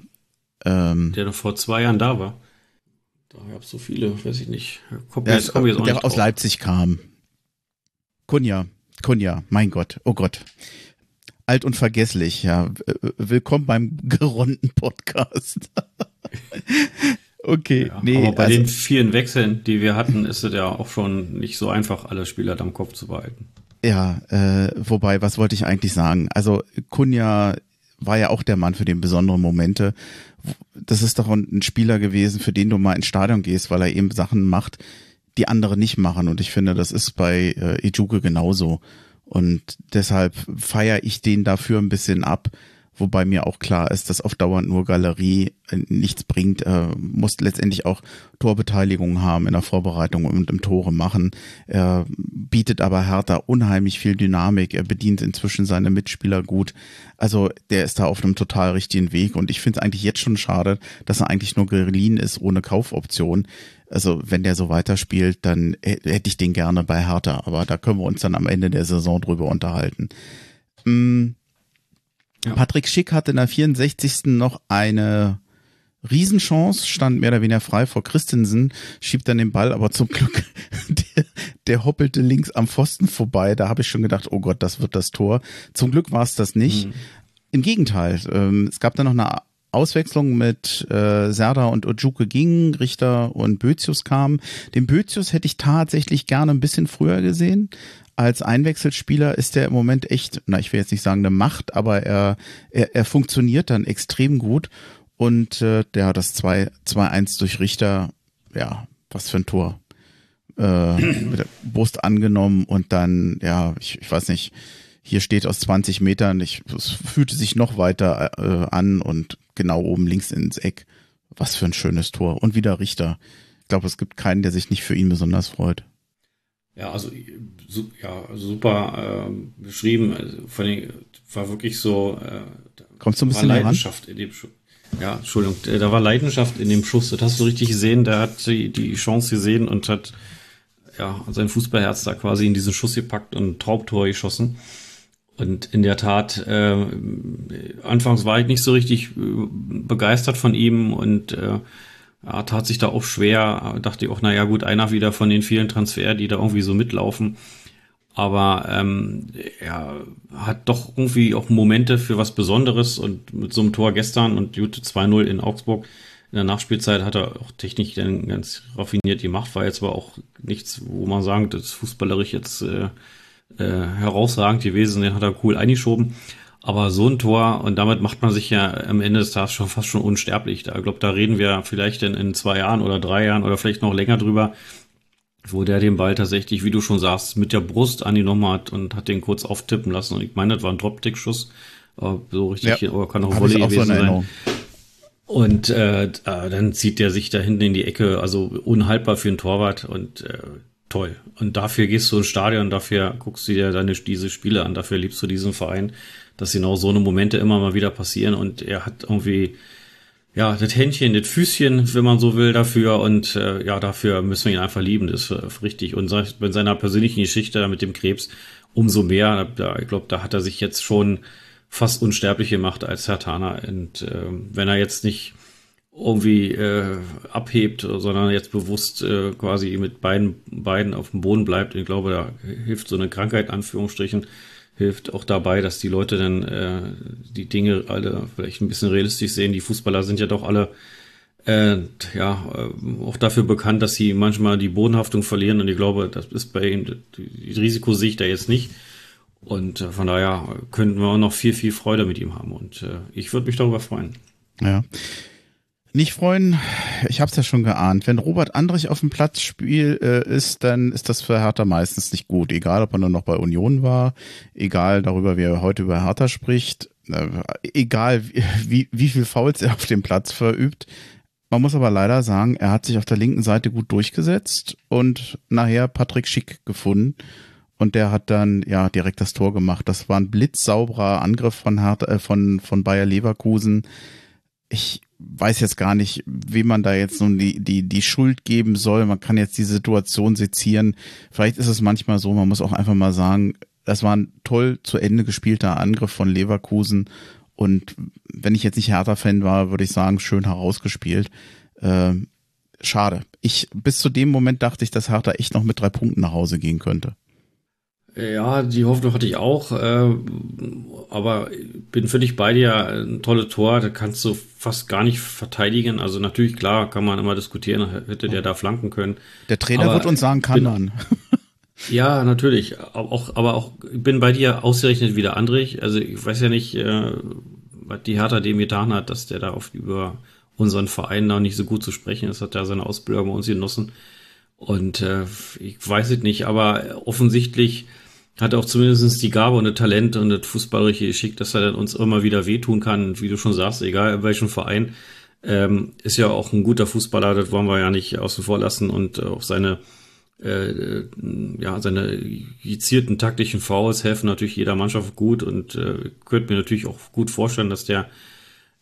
Ähm, der noch vor zwei Jahren da war. Da gab es so viele, weiß ich nicht. Kommt ja, jetzt, komm jetzt auch der nicht aus drauf. Leipzig kam. Kunja, Kunja, mein Gott, oh Gott. Alt und vergesslich, ja. Willkommen beim geronten Podcast. Okay, ja, nee. Aber bei also, den vielen Wechseln, die wir hatten, ist es ja auch schon nicht so einfach, alle Spieler am Kopf zu behalten. Ja, äh, wobei, was wollte ich eigentlich sagen? Also Kunja war ja auch der Mann für den besonderen Momente. Das ist doch ein Spieler gewesen, für den du mal ins Stadion gehst, weil er eben Sachen macht, die andere nicht machen. Und ich finde, das ist bei äh, Ijuke genauso. Und deshalb feiere ich den dafür ein bisschen ab wobei mir auch klar ist, dass auf Dauer nur Galerie äh, nichts bringt, äh, muss letztendlich auch Torbeteiligung haben in der Vorbereitung und im Tore machen. Er bietet aber Hertha unheimlich viel Dynamik, er bedient inzwischen seine Mitspieler gut. Also der ist da auf einem total richtigen Weg und ich finde es eigentlich jetzt schon schade, dass er eigentlich nur geliehen ist ohne Kaufoption. Also wenn der so weiterspielt, dann hätte ich den gerne bei Hertha, aber da können wir uns dann am Ende der Saison drüber unterhalten. Hm ja. Patrick Schick hatte in der 64. noch eine Riesenchance, stand mehr oder weniger frei vor Christensen, schiebt dann den Ball, aber zum Glück, der, der hoppelte links am Pfosten vorbei. Da habe ich schon gedacht, oh Gott, das wird das Tor. Zum Glück war es das nicht. Mhm. Im Gegenteil, ähm, es gab dann noch eine Auswechslung mit äh, Serda und Ojuke gingen, Richter und Bözius kamen. Den Bözius hätte ich tatsächlich gerne ein bisschen früher gesehen als Einwechselspieler ist er im Moment echt, na, ich will jetzt nicht sagen eine Macht, aber er, er, er funktioniert dann extrem gut. Und äh, der hat das 2-1 durch Richter, ja, was für ein Tor. Äh, mit der Brust angenommen und dann, ja, ich, ich weiß nicht, hier steht aus 20 Metern, ich, es fühlte sich noch weiter äh, an und genau oben links ins Eck. Was für ein schönes Tor. Und wieder Richter. Ich glaube, es gibt keinen, der sich nicht für ihn besonders freut. Ja, also ja, super äh, beschrieben. Also, vor allem war wirklich so. Äh, Kommst du ein bisschen Leidenschaft in dem Schuss. Ja, Entschuldigung, äh, da war Leidenschaft in dem Schuss. Das hast du richtig gesehen. Der hat die, die Chance gesehen und hat ja sein Fußballherz da quasi in diesen Schuss gepackt und ein Traubtor geschossen. Und in der Tat, äh, anfangs war ich nicht so richtig äh, begeistert von ihm und äh, ja, tat sich da auch schwer. Dachte ich auch, naja gut, einer wieder von den vielen Transfer, die da irgendwie so mitlaufen. Aber ähm, er hat doch irgendwie auch Momente für was Besonderes und mit so einem Tor gestern und Jute 2-0 in Augsburg in der Nachspielzeit hat er auch technisch dann ganz raffiniert gemacht, war jetzt aber auch nichts, wo man sagen, das ist fußballerisch jetzt äh, äh, herausragend gewesen, den hat er cool eingeschoben. Aber so ein Tor, und damit macht man sich ja am Ende des Tages schon fast schon unsterblich. Da, ich glaube, da reden wir vielleicht in, in zwei Jahren oder drei Jahren oder vielleicht noch länger drüber, wo der den Ball tatsächlich, wie du schon sagst, mit der Brust angenommen hat und hat den kurz auftippen lassen. Und ich meine, das war ein Droptick-Schuss. So richtig, ja, oder kann auch Volley gewesen so sein. Und äh, dann zieht der sich da hinten in die Ecke, also unhaltbar für einen Torwart und äh, toll. Und dafür gehst du ins Stadion, dafür guckst du dir deine diese Spiele an, dafür liebst du diesen Verein dass genau so eine Momente immer mal wieder passieren und er hat irgendwie ja, das Händchen, das Füßchen, wenn man so will, dafür und äh, ja, dafür müssen wir ihn einfach lieben, das ist richtig. Und bei seiner persönlichen Geschichte mit dem Krebs umso mehr, da, ich glaube, da hat er sich jetzt schon fast unsterblich gemacht als Herr Tana. Und äh, wenn er jetzt nicht irgendwie äh, abhebt, sondern jetzt bewusst äh, quasi mit beiden, beiden auf dem Boden bleibt, ich glaube, da hilft so eine Krankheit, Anführungsstrichen, hilft auch dabei, dass die Leute dann äh, die Dinge alle vielleicht ein bisschen realistisch sehen. Die Fußballer sind ja doch alle äh, ja äh, auch dafür bekannt, dass sie manchmal die Bodenhaftung verlieren und ich glaube, das ist bei ihnen die Risiko sehe ich da jetzt nicht. Und äh, von daher könnten wir auch noch viel, viel Freude mit ihm haben. Und äh, ich würde mich darüber freuen. Ja. Nicht freuen, ich habe es ja schon geahnt. Wenn Robert Andrich auf dem Platz spiel, äh, ist, dann ist das für Hertha meistens nicht gut. Egal, ob er nur noch bei Union war, egal darüber, wie er heute über Hertha spricht, äh, egal wie, wie viel Fouls er auf dem Platz verübt. Man muss aber leider sagen, er hat sich auf der linken Seite gut durchgesetzt und nachher Patrick Schick gefunden. Und der hat dann ja direkt das Tor gemacht. Das war ein blitzsauberer Angriff von Hertha, äh, von, von Bayer Leverkusen. Ich weiß jetzt gar nicht, wem man da jetzt nun die, die, die Schuld geben soll. Man kann jetzt die Situation sezieren. Vielleicht ist es manchmal so, man muss auch einfach mal sagen, das war ein toll zu Ende gespielter Angriff von Leverkusen. Und wenn ich jetzt nicht Hertha-Fan war, würde ich sagen, schön herausgespielt. Äh, schade. Ich, bis zu dem Moment dachte ich, dass Hertha echt noch mit drei Punkten nach Hause gehen könnte. Ja, die Hoffnung hatte ich auch, äh, aber bin völlig bei dir. Ein tolles Tor, da kannst du fast gar nicht verteidigen. Also natürlich, klar, kann man immer diskutieren, hätte der da flanken können. Der Trainer aber wird uns sagen, kann man. Ja, natürlich. Auch, aber auch bin bei dir ausgerechnet wieder Andrich. Also ich weiß ja nicht, äh, was die Hertha dem getan hat, dass der da auf über unseren Verein noch nicht so gut zu sprechen ist. Hat ja seine Ausbildung bei uns genossen. Und äh, ich weiß es nicht, aber offensichtlich hat auch zumindest die Gabe und das Talent und das fußballerische Geschick, dass er dann uns immer wieder wehtun kann, wie du schon sagst, egal in welchem Verein. Ähm, ist ja auch ein guter Fußballer, das wollen wir ja nicht außen vor lassen und auch seine äh, ja, seine jizierten taktischen Fouls helfen natürlich jeder Mannschaft gut und äh, könnte mir natürlich auch gut vorstellen, dass der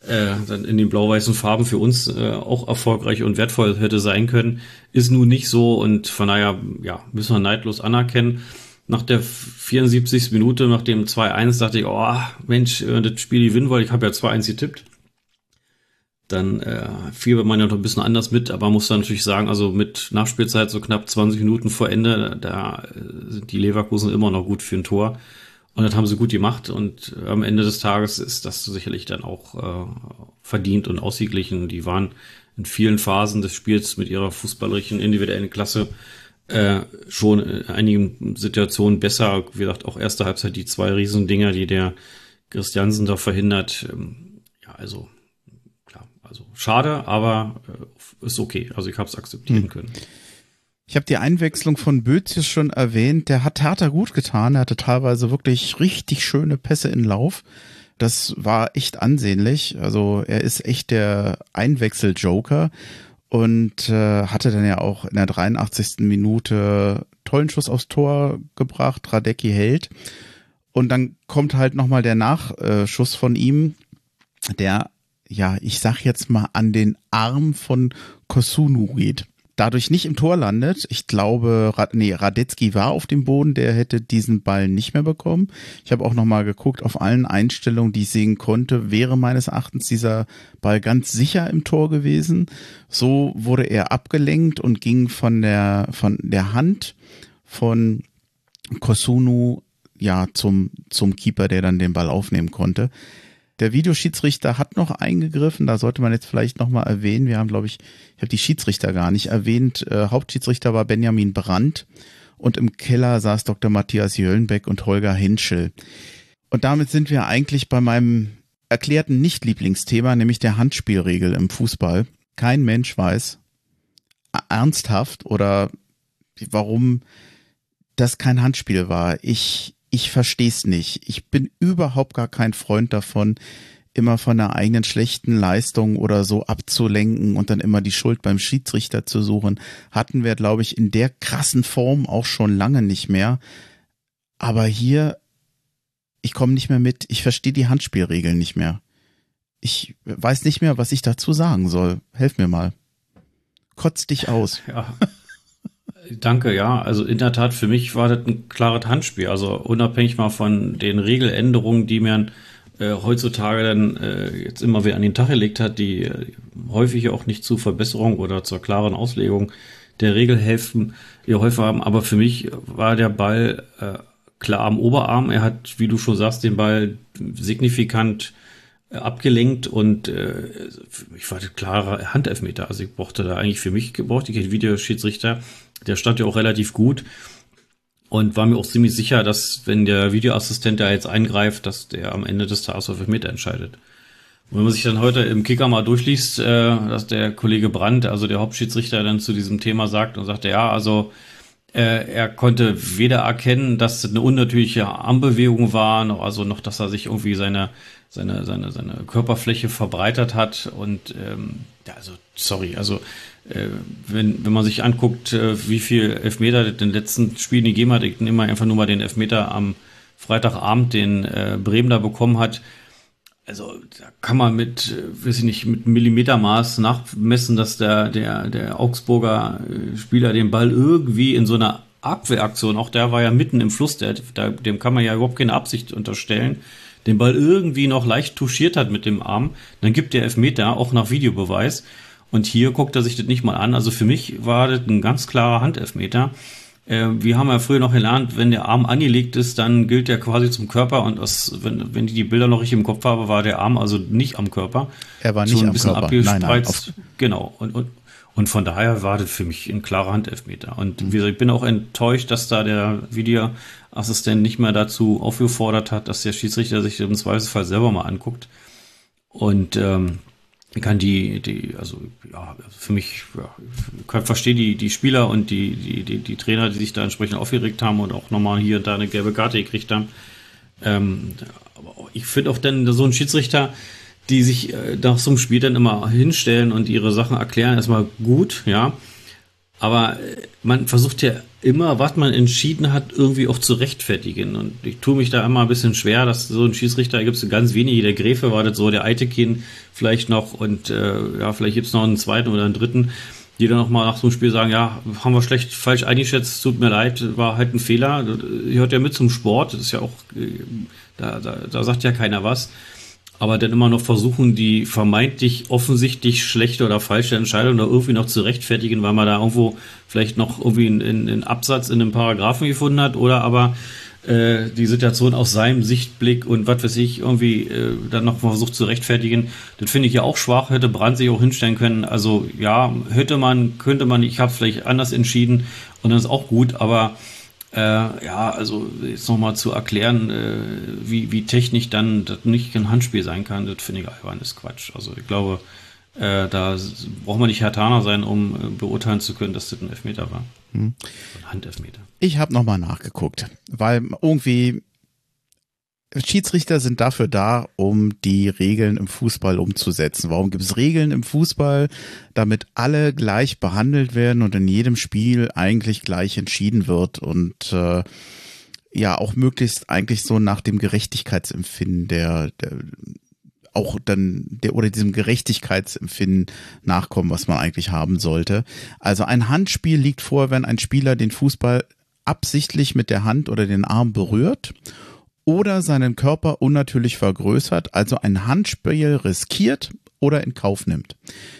äh, dann in den blau-weißen Farben für uns äh, auch erfolgreich und wertvoll hätte sein können. Ist nun nicht so und von daher ja, müssen wir neidlos anerkennen nach der 74. Minute, nach dem 2-1, dachte ich, oh, Mensch, das Spiel gewinnen wollte. Ich habe ja 2-1 getippt. Dann äh, fiel man ja noch ein bisschen anders mit, aber muss dann natürlich sagen, also mit Nachspielzeit so knapp 20 Minuten vor Ende, da äh, sind die Leverkusen immer noch gut für ein Tor. Und das haben sie gut gemacht und am Ende des Tages ist das sicherlich dann auch äh, verdient und ausgeglichen. Die waren in vielen Phasen des Spiels mit ihrer fußballerischen individuellen Klasse äh, schon in einigen Situationen besser. Wie gesagt, auch erste Halbzeit die zwei Riesendinger, die der Christiansen da verhindert. Ähm, ja, also klar, also schade, aber äh, ist okay. Also ich habe es akzeptieren hm. können. Ich habe die Einwechslung von Bözius schon erwähnt. Der hat Hertha gut getan. Er hatte teilweise wirklich richtig schöne Pässe in Lauf. Das war echt ansehnlich. Also er ist echt der Einwechsel-Joker und äh, hatte dann ja auch in der 83. Minute tollen Schuss aufs Tor gebracht, Radecki hält. Und dann kommt halt nochmal der Nachschuss von ihm, der, ja, ich sag jetzt mal, an den Arm von Kosunu geht dadurch nicht im Tor landet. Ich glaube, nee, Radetzky war auf dem Boden, der hätte diesen Ball nicht mehr bekommen. Ich habe auch nochmal geguckt, auf allen Einstellungen, die ich sehen konnte, wäre meines Erachtens dieser Ball ganz sicher im Tor gewesen. So wurde er abgelenkt und ging von der, von der Hand von Kosunu ja zum, zum Keeper, der dann den Ball aufnehmen konnte. Der Videoschiedsrichter hat noch eingegriffen, da sollte man jetzt vielleicht nochmal erwähnen. Wir haben, glaube ich, ich habe die Schiedsrichter gar nicht erwähnt. Äh, Hauptschiedsrichter war Benjamin Brandt und im Keller saß Dr. Matthias Jöllenbeck und Holger Hinschel. Und damit sind wir eigentlich bei meinem erklärten Nicht-Lieblingsthema, nämlich der Handspielregel im Fußball. Kein Mensch weiß ernsthaft oder warum das kein Handspiel war. Ich ich verstehe es nicht. Ich bin überhaupt gar kein Freund davon, immer von einer eigenen schlechten Leistung oder so abzulenken und dann immer die Schuld beim Schiedsrichter zu suchen. Hatten wir, glaube ich, in der krassen Form auch schon lange nicht mehr. Aber hier, ich komme nicht mehr mit. Ich verstehe die Handspielregeln nicht mehr. Ich weiß nicht mehr, was ich dazu sagen soll. Helf mir mal. Kotz dich aus. Ja. Danke, ja. Also in der Tat, für mich war das ein klares Handspiel. Also unabhängig mal von den Regeländerungen, die man äh, heutzutage dann äh, jetzt immer wieder an den Tag gelegt hat, die äh, häufig auch nicht zur Verbesserung oder zur klaren Auslegung der Regel helfen, häufig haben. Aber für mich war der Ball äh, klar am Oberarm. Er hat, wie du schon sagst, den Ball signifikant äh, abgelenkt und äh, ich war klarer Handelfmeter. Also ich brauchte da eigentlich für mich gebraucht, ich Videoschiedsrichter der stand ja auch relativ gut und war mir auch ziemlich sicher, dass wenn der Videoassistent da jetzt eingreift, dass der am Ende des Tages auf Meter entscheidet. Und wenn man sich dann heute im Kicker mal durchliest, äh, dass der Kollege Brandt, also der Hauptschiedsrichter, dann zu diesem Thema sagt und sagte, ja, also äh, er konnte weder erkennen, dass es eine unnatürliche Armbewegung war, noch, also noch, dass er sich irgendwie seine, seine, seine, seine Körperfläche verbreitert hat. Und ähm, ja, also sorry, also wenn, wenn man sich anguckt, äh, wie viel Elfmeter den letzten Spielen hat, ich nehme einfach nur mal den Elfmeter am Freitagabend, den äh, Bremen da bekommen hat. Also da kann man mit, äh, weiß ich nicht, mit Millimetermaß nachmessen, dass der, der, der Augsburger Spieler den Ball irgendwie in so einer Abwehraktion, auch der war ja mitten im Fluss, der, der, dem kann man ja überhaupt keine Absicht unterstellen, den Ball irgendwie noch leicht touchiert hat mit dem Arm, dann gibt der Elfmeter auch nach Videobeweis. Und hier guckt er sich das nicht mal an. Also für mich war das ein ganz klarer Handelfmeter. äh, wir haben ja früher noch gelernt, wenn der Arm angelegt ist, dann gilt der quasi zum Körper und das, wenn, wenn ich die Bilder noch richtig im Kopf habe, war der Arm also nicht am Körper. Er war nicht so ein am bisschen Körper. abgespreizt. Nein, nein, genau. Und, und, und von daher war das für mich ein klarer Handelfmeter. Und wie gesagt, ich bin auch enttäuscht, dass da der Videoassistent nicht mehr dazu aufgefordert hat, dass der Schiedsrichter sich im Zweifelsfall selber mal anguckt. Und ähm, kann die, die, also ja, für mich, ja, ich kann verstehe die, die Spieler und die, die, die, die Trainer, die sich da entsprechend aufgeregt haben und auch nochmal hier und da eine gelbe Karte gekriegt haben. Ähm, aber ich finde auch dann so ein Schiedsrichter, die sich äh, nach so einem Spiel dann immer hinstellen und ihre Sachen erklären, erstmal gut, ja. Aber äh, man versucht ja immer, was man entschieden hat, irgendwie auch zu rechtfertigen. Und ich tue mich da immer ein bisschen schwer, dass so ein Schiedsrichter, da gibt es ganz wenige, der Gräfe war das so, der Eitekin vielleicht noch und äh, ja, vielleicht gibt es noch einen zweiten oder einen dritten, die dann noch mal nach so einem Spiel sagen, ja, haben wir schlecht falsch eingeschätzt, tut mir leid, war halt ein Fehler. Das Gehört ja mit zum Sport, das ist ja auch, äh, da, da, da sagt ja keiner was aber dann immer noch versuchen, die vermeintlich offensichtlich schlechte oder falsche Entscheidung da irgendwie noch zu rechtfertigen, weil man da irgendwo vielleicht noch irgendwie einen, einen Absatz in einem Paragraphen gefunden hat oder aber äh, die Situation aus seinem Sichtblick und was weiß ich irgendwie äh, dann noch versucht zu rechtfertigen. Das finde ich ja auch schwach, hätte Brand sich auch hinstellen können. Also ja, hätte man, könnte man, ich habe vielleicht anders entschieden und dann ist auch gut, aber äh, ja, also jetzt nochmal zu erklären, äh, wie, wie technisch dann das nicht ein Handspiel sein kann, das finde ich albern, ist Quatsch. Also ich glaube, äh, da braucht man nicht Herr Taner sein, um äh, beurteilen zu können, dass das ein Elfmeter war. Ein Handelfmeter. Ich habe nochmal nachgeguckt, weil irgendwie Schiedsrichter sind dafür da, um die Regeln im Fußball umzusetzen. Warum gibt es Regeln im Fußball? Damit alle gleich behandelt werden und in jedem Spiel eigentlich gleich entschieden wird und äh, ja auch möglichst eigentlich so nach dem Gerechtigkeitsempfinden der, der auch dann der oder diesem Gerechtigkeitsempfinden nachkommen, was man eigentlich haben sollte. Also ein Handspiel liegt vor, wenn ein Spieler den Fußball absichtlich mit der Hand oder den Arm berührt oder seinen Körper unnatürlich vergrößert, also ein Handspiel riskiert oder in Kauf nimmt.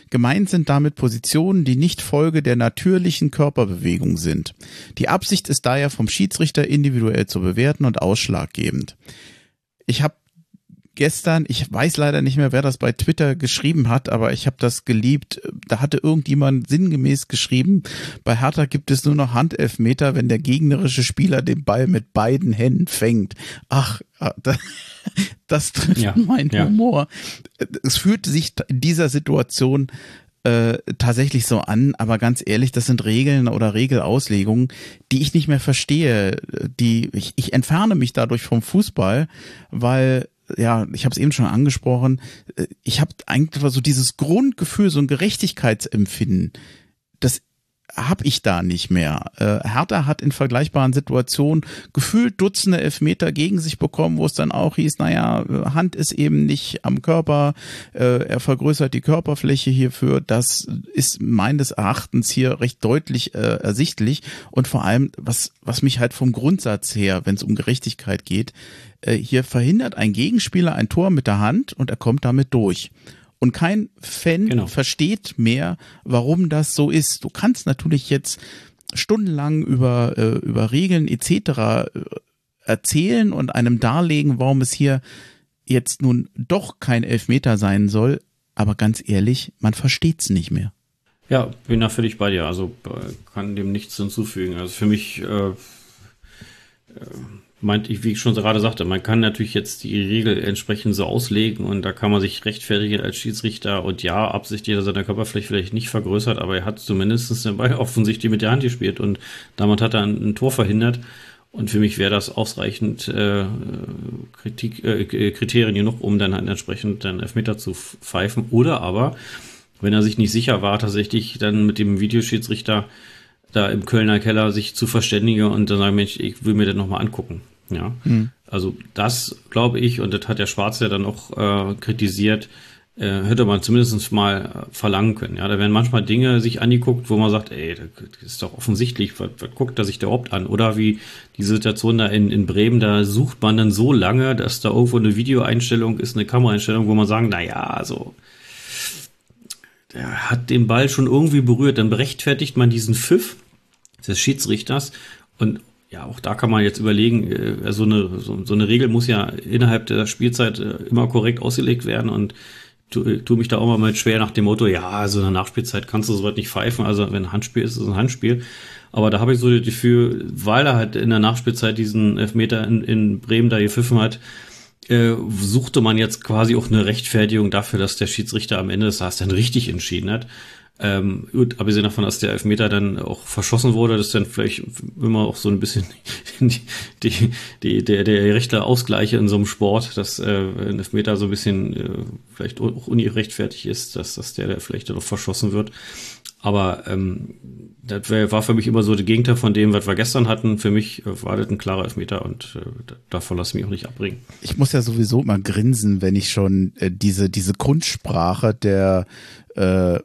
Gemeint sind damit Positionen, die nicht Folge der natürlichen Körperbewegung sind. Die Absicht ist daher vom Schiedsrichter individuell zu bewerten und ausschlaggebend. Ich habe gestern, ich weiß leider nicht mehr, wer das bei Twitter geschrieben hat, aber ich habe das geliebt. Da hatte irgendjemand sinngemäß geschrieben, bei Hertha gibt es nur noch Handelfmeter, wenn der gegnerische Spieler den Ball mit beiden Händen fängt. Ach, das, das trifft Ja, meinen ja. Humor. Es fühlt sich in dieser Situation äh, tatsächlich so an, aber ganz ehrlich, das sind Regeln oder Regelauslegungen, die ich nicht mehr verstehe. Die ich, ich entferne mich dadurch vom Fußball, weil ja, ich habe es eben schon angesprochen. äh, Ich habe eigentlich so dieses Grundgefühl, so ein Gerechtigkeitsempfinden. Habe ich da nicht mehr. Äh, Hertha hat in vergleichbaren Situationen gefühlt Dutzende Elfmeter gegen sich bekommen, wo es dann auch hieß, naja, Hand ist eben nicht am Körper, äh, er vergrößert die Körperfläche hierfür. Das ist meines Erachtens hier recht deutlich äh, ersichtlich. Und vor allem, was, was mich halt vom Grundsatz her, wenn es um Gerechtigkeit geht, äh, hier verhindert ein Gegenspieler ein Tor mit der Hand und er kommt damit durch. Und kein Fan Genau. versteht mehr, warum das so ist. Du kannst natürlich jetzt stundenlang über, äh, über Regeln etc. äh, erzählen und einem darlegen, warum es hier jetzt nun doch kein Elfmeter sein soll. Aber ganz ehrlich, man versteht's nicht mehr. Ja, bin da völlig bei dir. Also äh, kann dem nichts hinzufügen. Also für mich äh, äh, meint ich, wie ich schon gerade sagte, man kann natürlich jetzt die Regel entsprechend so auslegen und da kann man sich rechtfertigen als Schiedsrichter und ja, absichtlich, dass er seine Körperfläche vielleicht nicht vergrößert, aber er hat zumindest den Ball offensichtlich mit der Hand gespielt und damit hat er ein, ein Tor verhindert. Und für mich wäre das ausreichend äh, Kritik, äh, Kriterien genug, um dann halt entsprechend dann Elfmeter zu pfeifen. Oder aber, wenn er sich nicht sicher war, tatsächlich dann mit dem Videoschiedsrichter da im Kölner Keller sich zu verständigen und dann sagen, Mensch, ich will mir das nochmal angucken. Ja. Also das glaube ich, und das hat der Schwarz ja dann auch äh, kritisiert, äh, hätte man zumindest mal äh, verlangen können. Ja, da werden manchmal Dinge sich angeguckt, wo man sagt, ey, das ist doch offensichtlich, was, was guckt er sich da überhaupt an? Oder wie die Situation da in, in Bremen, da sucht man dann so lange, dass da irgendwo eine Videoeinstellung ist, eine Kameraeinstellung, wo man sagen, na ja, also der hat den Ball schon irgendwie berührt, dann berechtfertigt man diesen Pfiff des Schiedsrichters. Und ja, auch da kann man jetzt überlegen, äh, so, eine, so, so eine Regel muss ja innerhalb der Spielzeit äh, immer korrekt ausgelegt werden und tu, tu mich da auch mal mit schwer nach dem Motto, ja, also in der Nachspielzeit kannst du so weit nicht pfeifen, also wenn ein Handspiel ist, ist es ein Handspiel. Aber da habe ich so das Gefühl, weil er halt in der Nachspielzeit diesen Elfmeter in, in Bremen da gepfiffen hat, äh, suchte man jetzt quasi auch eine Rechtfertigung dafür, dass der Schiedsrichter am Ende des Tages dann richtig entschieden hat. Ähm, gut, abgesehen davon, dass der Elfmeter dann auch verschossen wurde, das ist dann vielleicht immer auch so ein bisschen die, die, die, der, der rechte Ausgleich in so einem Sport, dass äh, ein Elfmeter so ein bisschen äh, vielleicht auch ungerechtfertigt ist, dass, dass der, der vielleicht dann auch verschossen wird. Aber ähm, das wär, war für mich immer so der Gegenteil von dem, was wir gestern hatten. Für mich äh, war das ein klarer Elfmeter und äh, davon lasse ich mich auch nicht abbringen. Ich muss ja sowieso mal grinsen, wenn ich schon äh, diese, diese Kunstsprache der äh,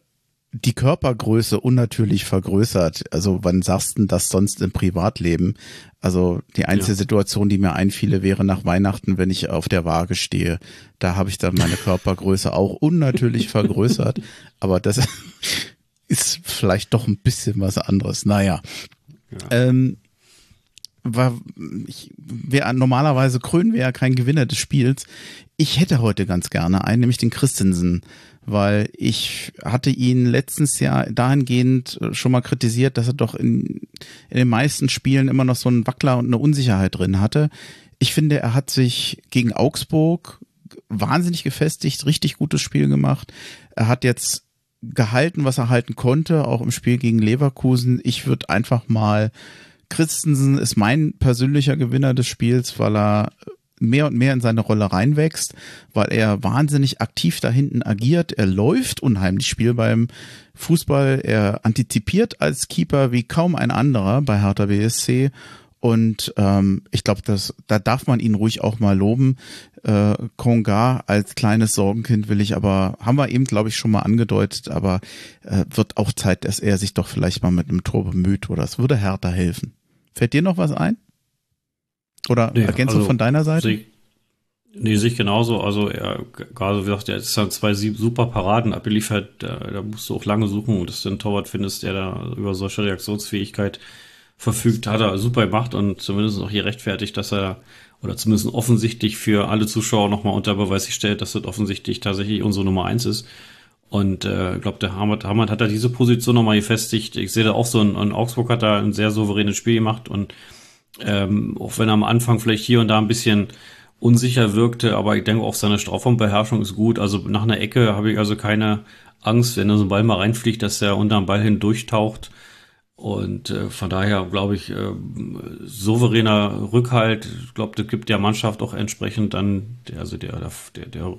die Körpergröße unnatürlich vergrößert. Also wann sagst du das sonst im Privatleben? Also die einzige ja. Situation, die mir einfiele, wäre nach Weihnachten, wenn ich auf der Waage stehe. Da habe ich dann meine Körpergröße auch unnatürlich vergrößert. Aber das ist vielleicht doch ein bisschen was anderes. Naja. Ja. Ähm, war, ich, wär, normalerweise krönen wir ja kein Gewinner des Spiels. Ich hätte heute ganz gerne einen, nämlich den Christensen weil ich hatte ihn letztens ja dahingehend schon mal kritisiert, dass er doch in, in den meisten Spielen immer noch so einen Wackler und eine Unsicherheit drin hatte. Ich finde, er hat sich gegen Augsburg wahnsinnig gefestigt, richtig gutes Spiel gemacht. Er hat jetzt gehalten, was er halten konnte, auch im Spiel gegen Leverkusen. Ich würde einfach mal Christensen ist mein persönlicher Gewinner des Spiels, weil er mehr und mehr in seine Rolle reinwächst, weil er wahnsinnig aktiv da hinten agiert. Er läuft unheimlich Spiel beim Fußball. Er antizipiert als Keeper wie kaum ein anderer bei Hertha BSC. Und ähm, ich glaube, da darf man ihn ruhig auch mal loben. Äh, Konga als kleines Sorgenkind will ich aber, haben wir eben, glaube ich, schon mal angedeutet, aber äh, wird auch Zeit, dass er sich doch vielleicht mal mit einem Tor bemüht oder es würde Hertha helfen. Fällt dir noch was ein? Oder nee, Ergänzung also, von deiner Seite? Sie, nee, sich genauso. Also er, gerade wie gesagt, er ist dann zwei super Paraden abgeliefert. Da, da musst du auch lange suchen, dass du einen Torwart findest, der da über solche Reaktionsfähigkeit verfügt, hat er super gemacht und zumindest auch hier rechtfertigt, dass er oder zumindest offensichtlich für alle Zuschauer nochmal unter Beweis gestellt, dass das offensichtlich tatsächlich unsere Nummer eins ist. Und äh, glaube, der Hamad, Hamad hat da diese Position nochmal gefestigt. Ich sehe da auch so, ein, ein Augsburg hat da ein sehr souveränes Spiel gemacht und ähm, auch wenn er am Anfang vielleicht hier und da ein bisschen unsicher wirkte, aber ich denke auch seine Strafraumbeherrschung ist gut. Also nach einer Ecke habe ich also keine Angst, wenn er so ein Ball mal reinfliegt, dass er unter dem Ball hindurchtaucht. Und äh, von daher glaube ich, äh, souveräner Rückhalt, ich glaube, das gibt der Mannschaft auch entsprechend dann, der, also der, der, der, äh,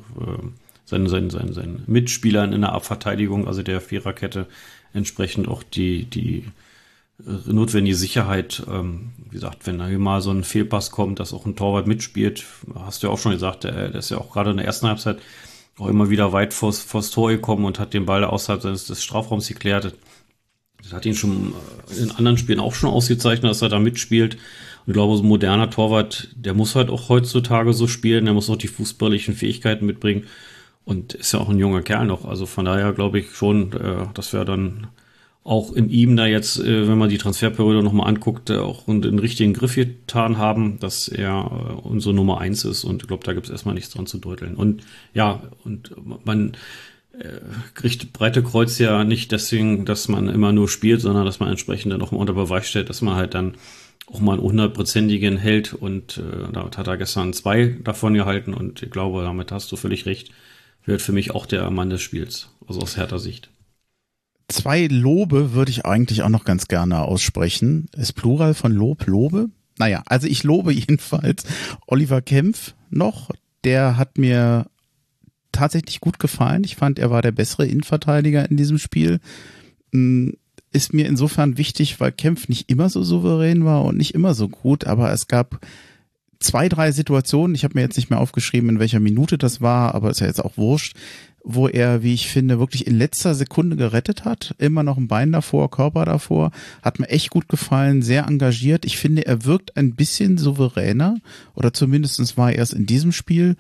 seinen, seinen, seinen, seinen Mitspielern in der Abverteidigung, also der Viererkette, entsprechend auch die, die äh, notwendige Sicherheit. Ähm, wie gesagt, wenn da mal so ein Fehlpass kommt, dass auch ein Torwart mitspielt, hast du ja auch schon gesagt, der, der ist ja auch gerade in der ersten Halbzeit auch immer wieder weit vors, vors Tor gekommen und hat den Ball außerhalb des, des Strafraums geklärt. Das hat ihn schon äh, in anderen Spielen auch schon ausgezeichnet, dass er da mitspielt. Und ich glaube, so ein moderner Torwart, der muss halt auch heutzutage so spielen, der muss auch die fußballerischen Fähigkeiten mitbringen. Und ist ja auch ein junger Kerl noch. Also von daher glaube ich schon, äh, dass wir dann auch in ihm da jetzt, äh, wenn man die Transferperiode nochmal anguckt, äh, auch den richtigen Griff getan haben, dass er äh, unsere Nummer eins ist. Und ich glaube, da gibt es erstmal nichts dran zu deuteln. Und ja, und man kriegt breite Kreuz ja nicht deswegen, dass man immer nur spielt, sondern dass man entsprechend dann auch mal unter Beweis stellt, dass man halt dann auch mal einen hundertprozentigen hält. Und äh, damit hat er gestern zwei davon gehalten. Und ich glaube, damit hast du völlig recht. Wird für mich auch der Mann des Spiels, also aus härter Sicht zwei Lobe würde ich eigentlich auch noch ganz gerne aussprechen. Ist Plural von Lob, Lobe? Naja, also ich lobe jedenfalls Oliver Kempf noch. Der hat mir tatsächlich gut gefallen. Ich fand, er war der bessere Innenverteidiger in diesem Spiel. Hm, ist mir insofern wichtig, weil Kempf nicht immer so souverän war und nicht immer so gut, aber es gab zwei, drei Situationen, ich habe mir jetzt nicht mehr aufgeschrieben, in welcher Minute das war, aber ist ja jetzt auch wurscht, wo er, wie ich finde, wirklich in letzter Sekunde gerettet hat. Immer noch ein Bein davor, Körper davor. Hat mir echt gut gefallen, sehr engagiert. Ich finde, er wirkt ein bisschen souveräner oder zumindestens war er es in diesem Spiel.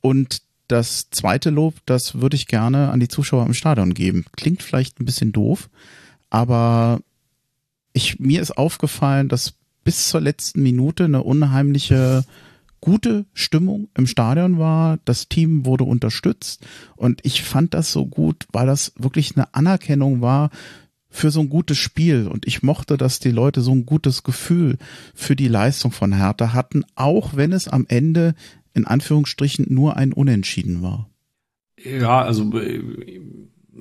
Und das zweite Lob, das würde ich gerne an die Zuschauer im Stadion geben. Klingt vielleicht ein bisschen doof, aber ich, mir ist aufgefallen, dass bis zur letzten Minute eine unheimliche gute Stimmung im Stadion war. Das Team wurde unterstützt und ich fand das so gut, weil das wirklich eine Anerkennung war für so ein gutes Spiel und ich mochte, dass die Leute so ein gutes Gefühl für die Leistung von Hertha hatten, auch wenn es am Ende in Anführungsstrichen nur ein Unentschieden war. Ja, also äh,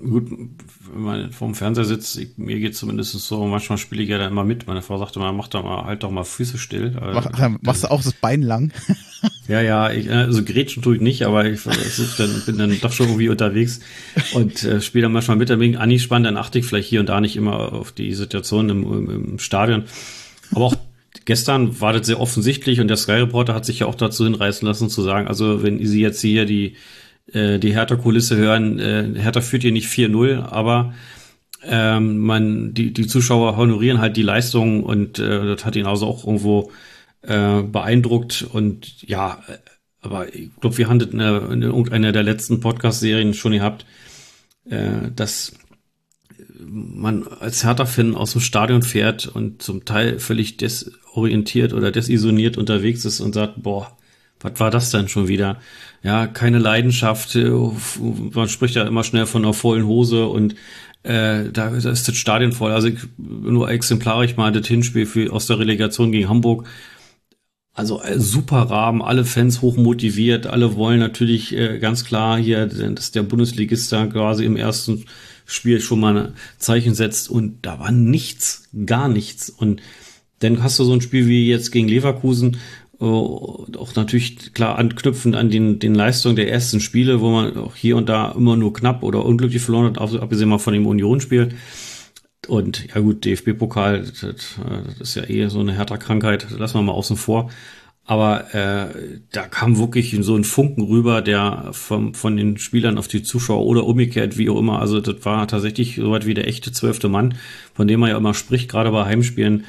gut, wenn man vorm Fernseher sitzt, ich, mir geht zumindest so, manchmal spiele ich ja da immer mit. Meine Frau sagte mal, mach doch mal, halt doch mal Füße still. Mach, äh, machst du auch das Bein lang? ja, ja, ich, also Gretchen tue ich nicht, aber ich versuch dann, bin dann doch schon irgendwie unterwegs und äh, spiele dann manchmal mit. Dann bin ich angespannt, dann achte ich vielleicht hier und da nicht immer auf die Situation im, im, im Stadion. Aber auch gestern war das sehr offensichtlich und der Sky Reporter hat sich ja auch dazu hinreißen lassen zu sagen, also wenn Sie jetzt hier die äh, die Hertha-Kulisse hören, äh, Hertha führt hier nicht 4-0, aber ähm, man, die, die Zuschauer honorieren halt die Leistung und äh, das hat ihn also auch irgendwo äh, beeindruckt und ja, aber ich glaube, wir der, in irgendeiner der letzten Podcast-Serien schon gehabt, äh, dass man als Hertha-Fan aus dem Stadion fährt und zum Teil völlig desorientiert oder desisoniert unterwegs ist und sagt, boah, was war das denn schon wieder? Ja, keine Leidenschaft. Äh, man spricht ja immer schnell von einer vollen Hose und äh, da, da ist das Stadion voll. Also ich, nur exemplarisch mal das Hinspiel für, aus der Relegation gegen Hamburg. Also äh, super Rahmen, alle Fans hoch motiviert, alle wollen natürlich äh, ganz klar hier, dass der Bundesligist da quasi im ersten Spiel schon mal ein Zeichen setzt und da war nichts, gar nichts. Und dann hast du so ein Spiel wie jetzt gegen Leverkusen, auch natürlich klar anknüpfend an den, den Leistungen der ersten Spiele, wo man auch hier und da immer nur knapp oder unglücklich verloren hat, abgesehen mal von dem Unionsspiel. Und ja gut, DFB-Pokal, das, das, ist ja eh so eine härter Krankheit, lassen wir mal außen vor. Aber äh, da kam wirklich so ein Funken rüber, der vom, von den Spielern auf die Zuschauer oder umgekehrt, wie auch immer. Also das war tatsächlich soweit wie der echte zwölfte Mann, von dem man ja immer spricht, gerade bei Heimspielen.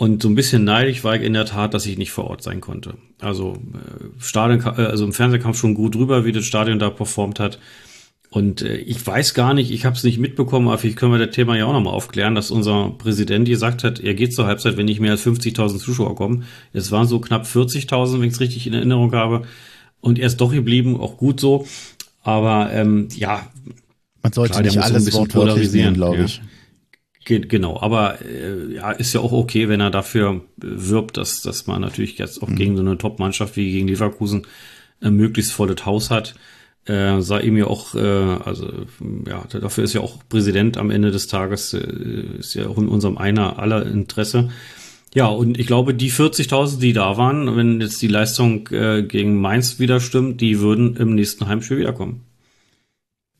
Und so ein bisschen neidisch war ich in der Tat, dass ich nicht vor Ort sein konnte. Also äh, Stadion, äh, also im Fernsehen kam schon gut rüber, wie das Stadion da performt hat. Und äh, ich weiß gar nicht, ich habe es nicht mitbekommen, aber vielleicht können wir das Thema ja auch nochmal aufklären, dass unser Präsident gesagt hat, er geht zur Halbzeit, wenn nicht mehr als 50.000 Zuschauer kommen. Es waren so knapp 40.000, wenn ich es richtig in Erinnerung habe. Und er ist doch geblieben, auch gut so. Aber ähm, ja, man sollte klar, nicht alles wortwörtlich sehen, glaube ich. Ja. Genau, aber äh, ja, ist ja auch okay, wenn er dafür wirbt, dass, dass man natürlich jetzt auch mhm. gegen so eine Top-Mannschaft wie gegen Leverkusen äh, möglichst volles Haus hat. Äh, sei ihm ja auch, äh, also ja, dafür ist ja auch Präsident am Ende des Tages, äh, ist ja auch in unserem einer aller Interesse. Ja, und ich glaube, die 40.000, die da waren, wenn jetzt die Leistung äh, gegen Mainz wieder stimmt, die würden im nächsten Heimspiel wiederkommen.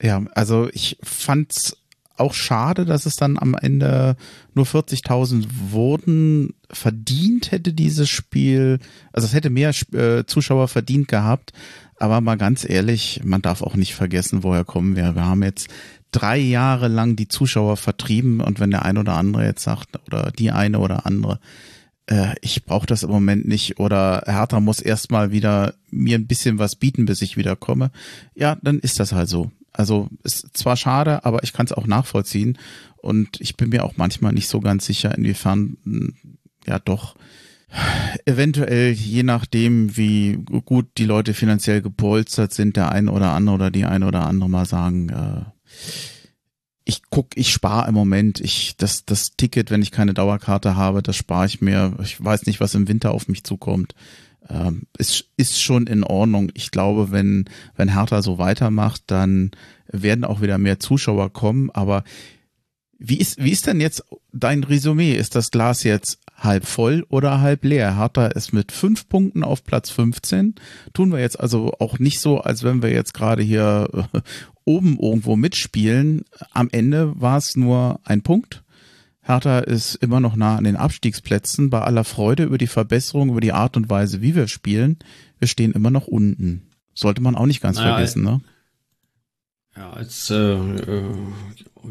Ja, also ich fand's auch schade, dass es dann am Ende nur 40.000 wurden. Verdient hätte dieses Spiel, also es hätte mehr äh, Zuschauer verdient gehabt. Aber mal ganz ehrlich, man darf auch nicht vergessen, woher kommen wir. Wir haben jetzt drei Jahre lang die Zuschauer vertrieben und wenn der ein oder andere jetzt sagt, oder die eine oder andere, äh, ich brauche das im Moment nicht oder Hertha muss erstmal wieder mir ein bisschen was bieten, bis ich wieder komme, ja, dann ist das halt so. Also ist zwar schade, aber ich kann es auch nachvollziehen. Und ich bin mir auch manchmal nicht so ganz sicher, inwiefern hm, ja doch eventuell, je nachdem, wie gut die Leute finanziell gepolstert sind, der eine oder andere oder die eine oder andere mal sagen, äh, ich guck, ich spare im Moment, ich das das Ticket, wenn ich keine Dauerkarte habe, das spare ich mir. Ich weiß nicht, was im Winter auf mich zukommt ähm, ist, ist schon in Ordnung. Ich glaube, wenn, wenn Hertha so weitermacht, dann werden auch wieder mehr Zuschauer kommen. Aber wie ist, wie ist denn jetzt dein Resümee? Ist das Glas jetzt halb voll oder halb leer? Hertha ist mit fünf Punkten auf Platz 15. Tun wir jetzt also auch nicht so, als wenn wir jetzt gerade hier oben irgendwo mitspielen. Am Ende war es nur ein Punkt. Hertha ist immer noch nah an den Abstiegsplätzen. Bei aller Freude über die Verbesserung, über die Art und Weise, wie wir spielen, wir stehen immer noch unten. Sollte man auch nicht ganz naja, vergessen, ne? Ja, als äh, äh,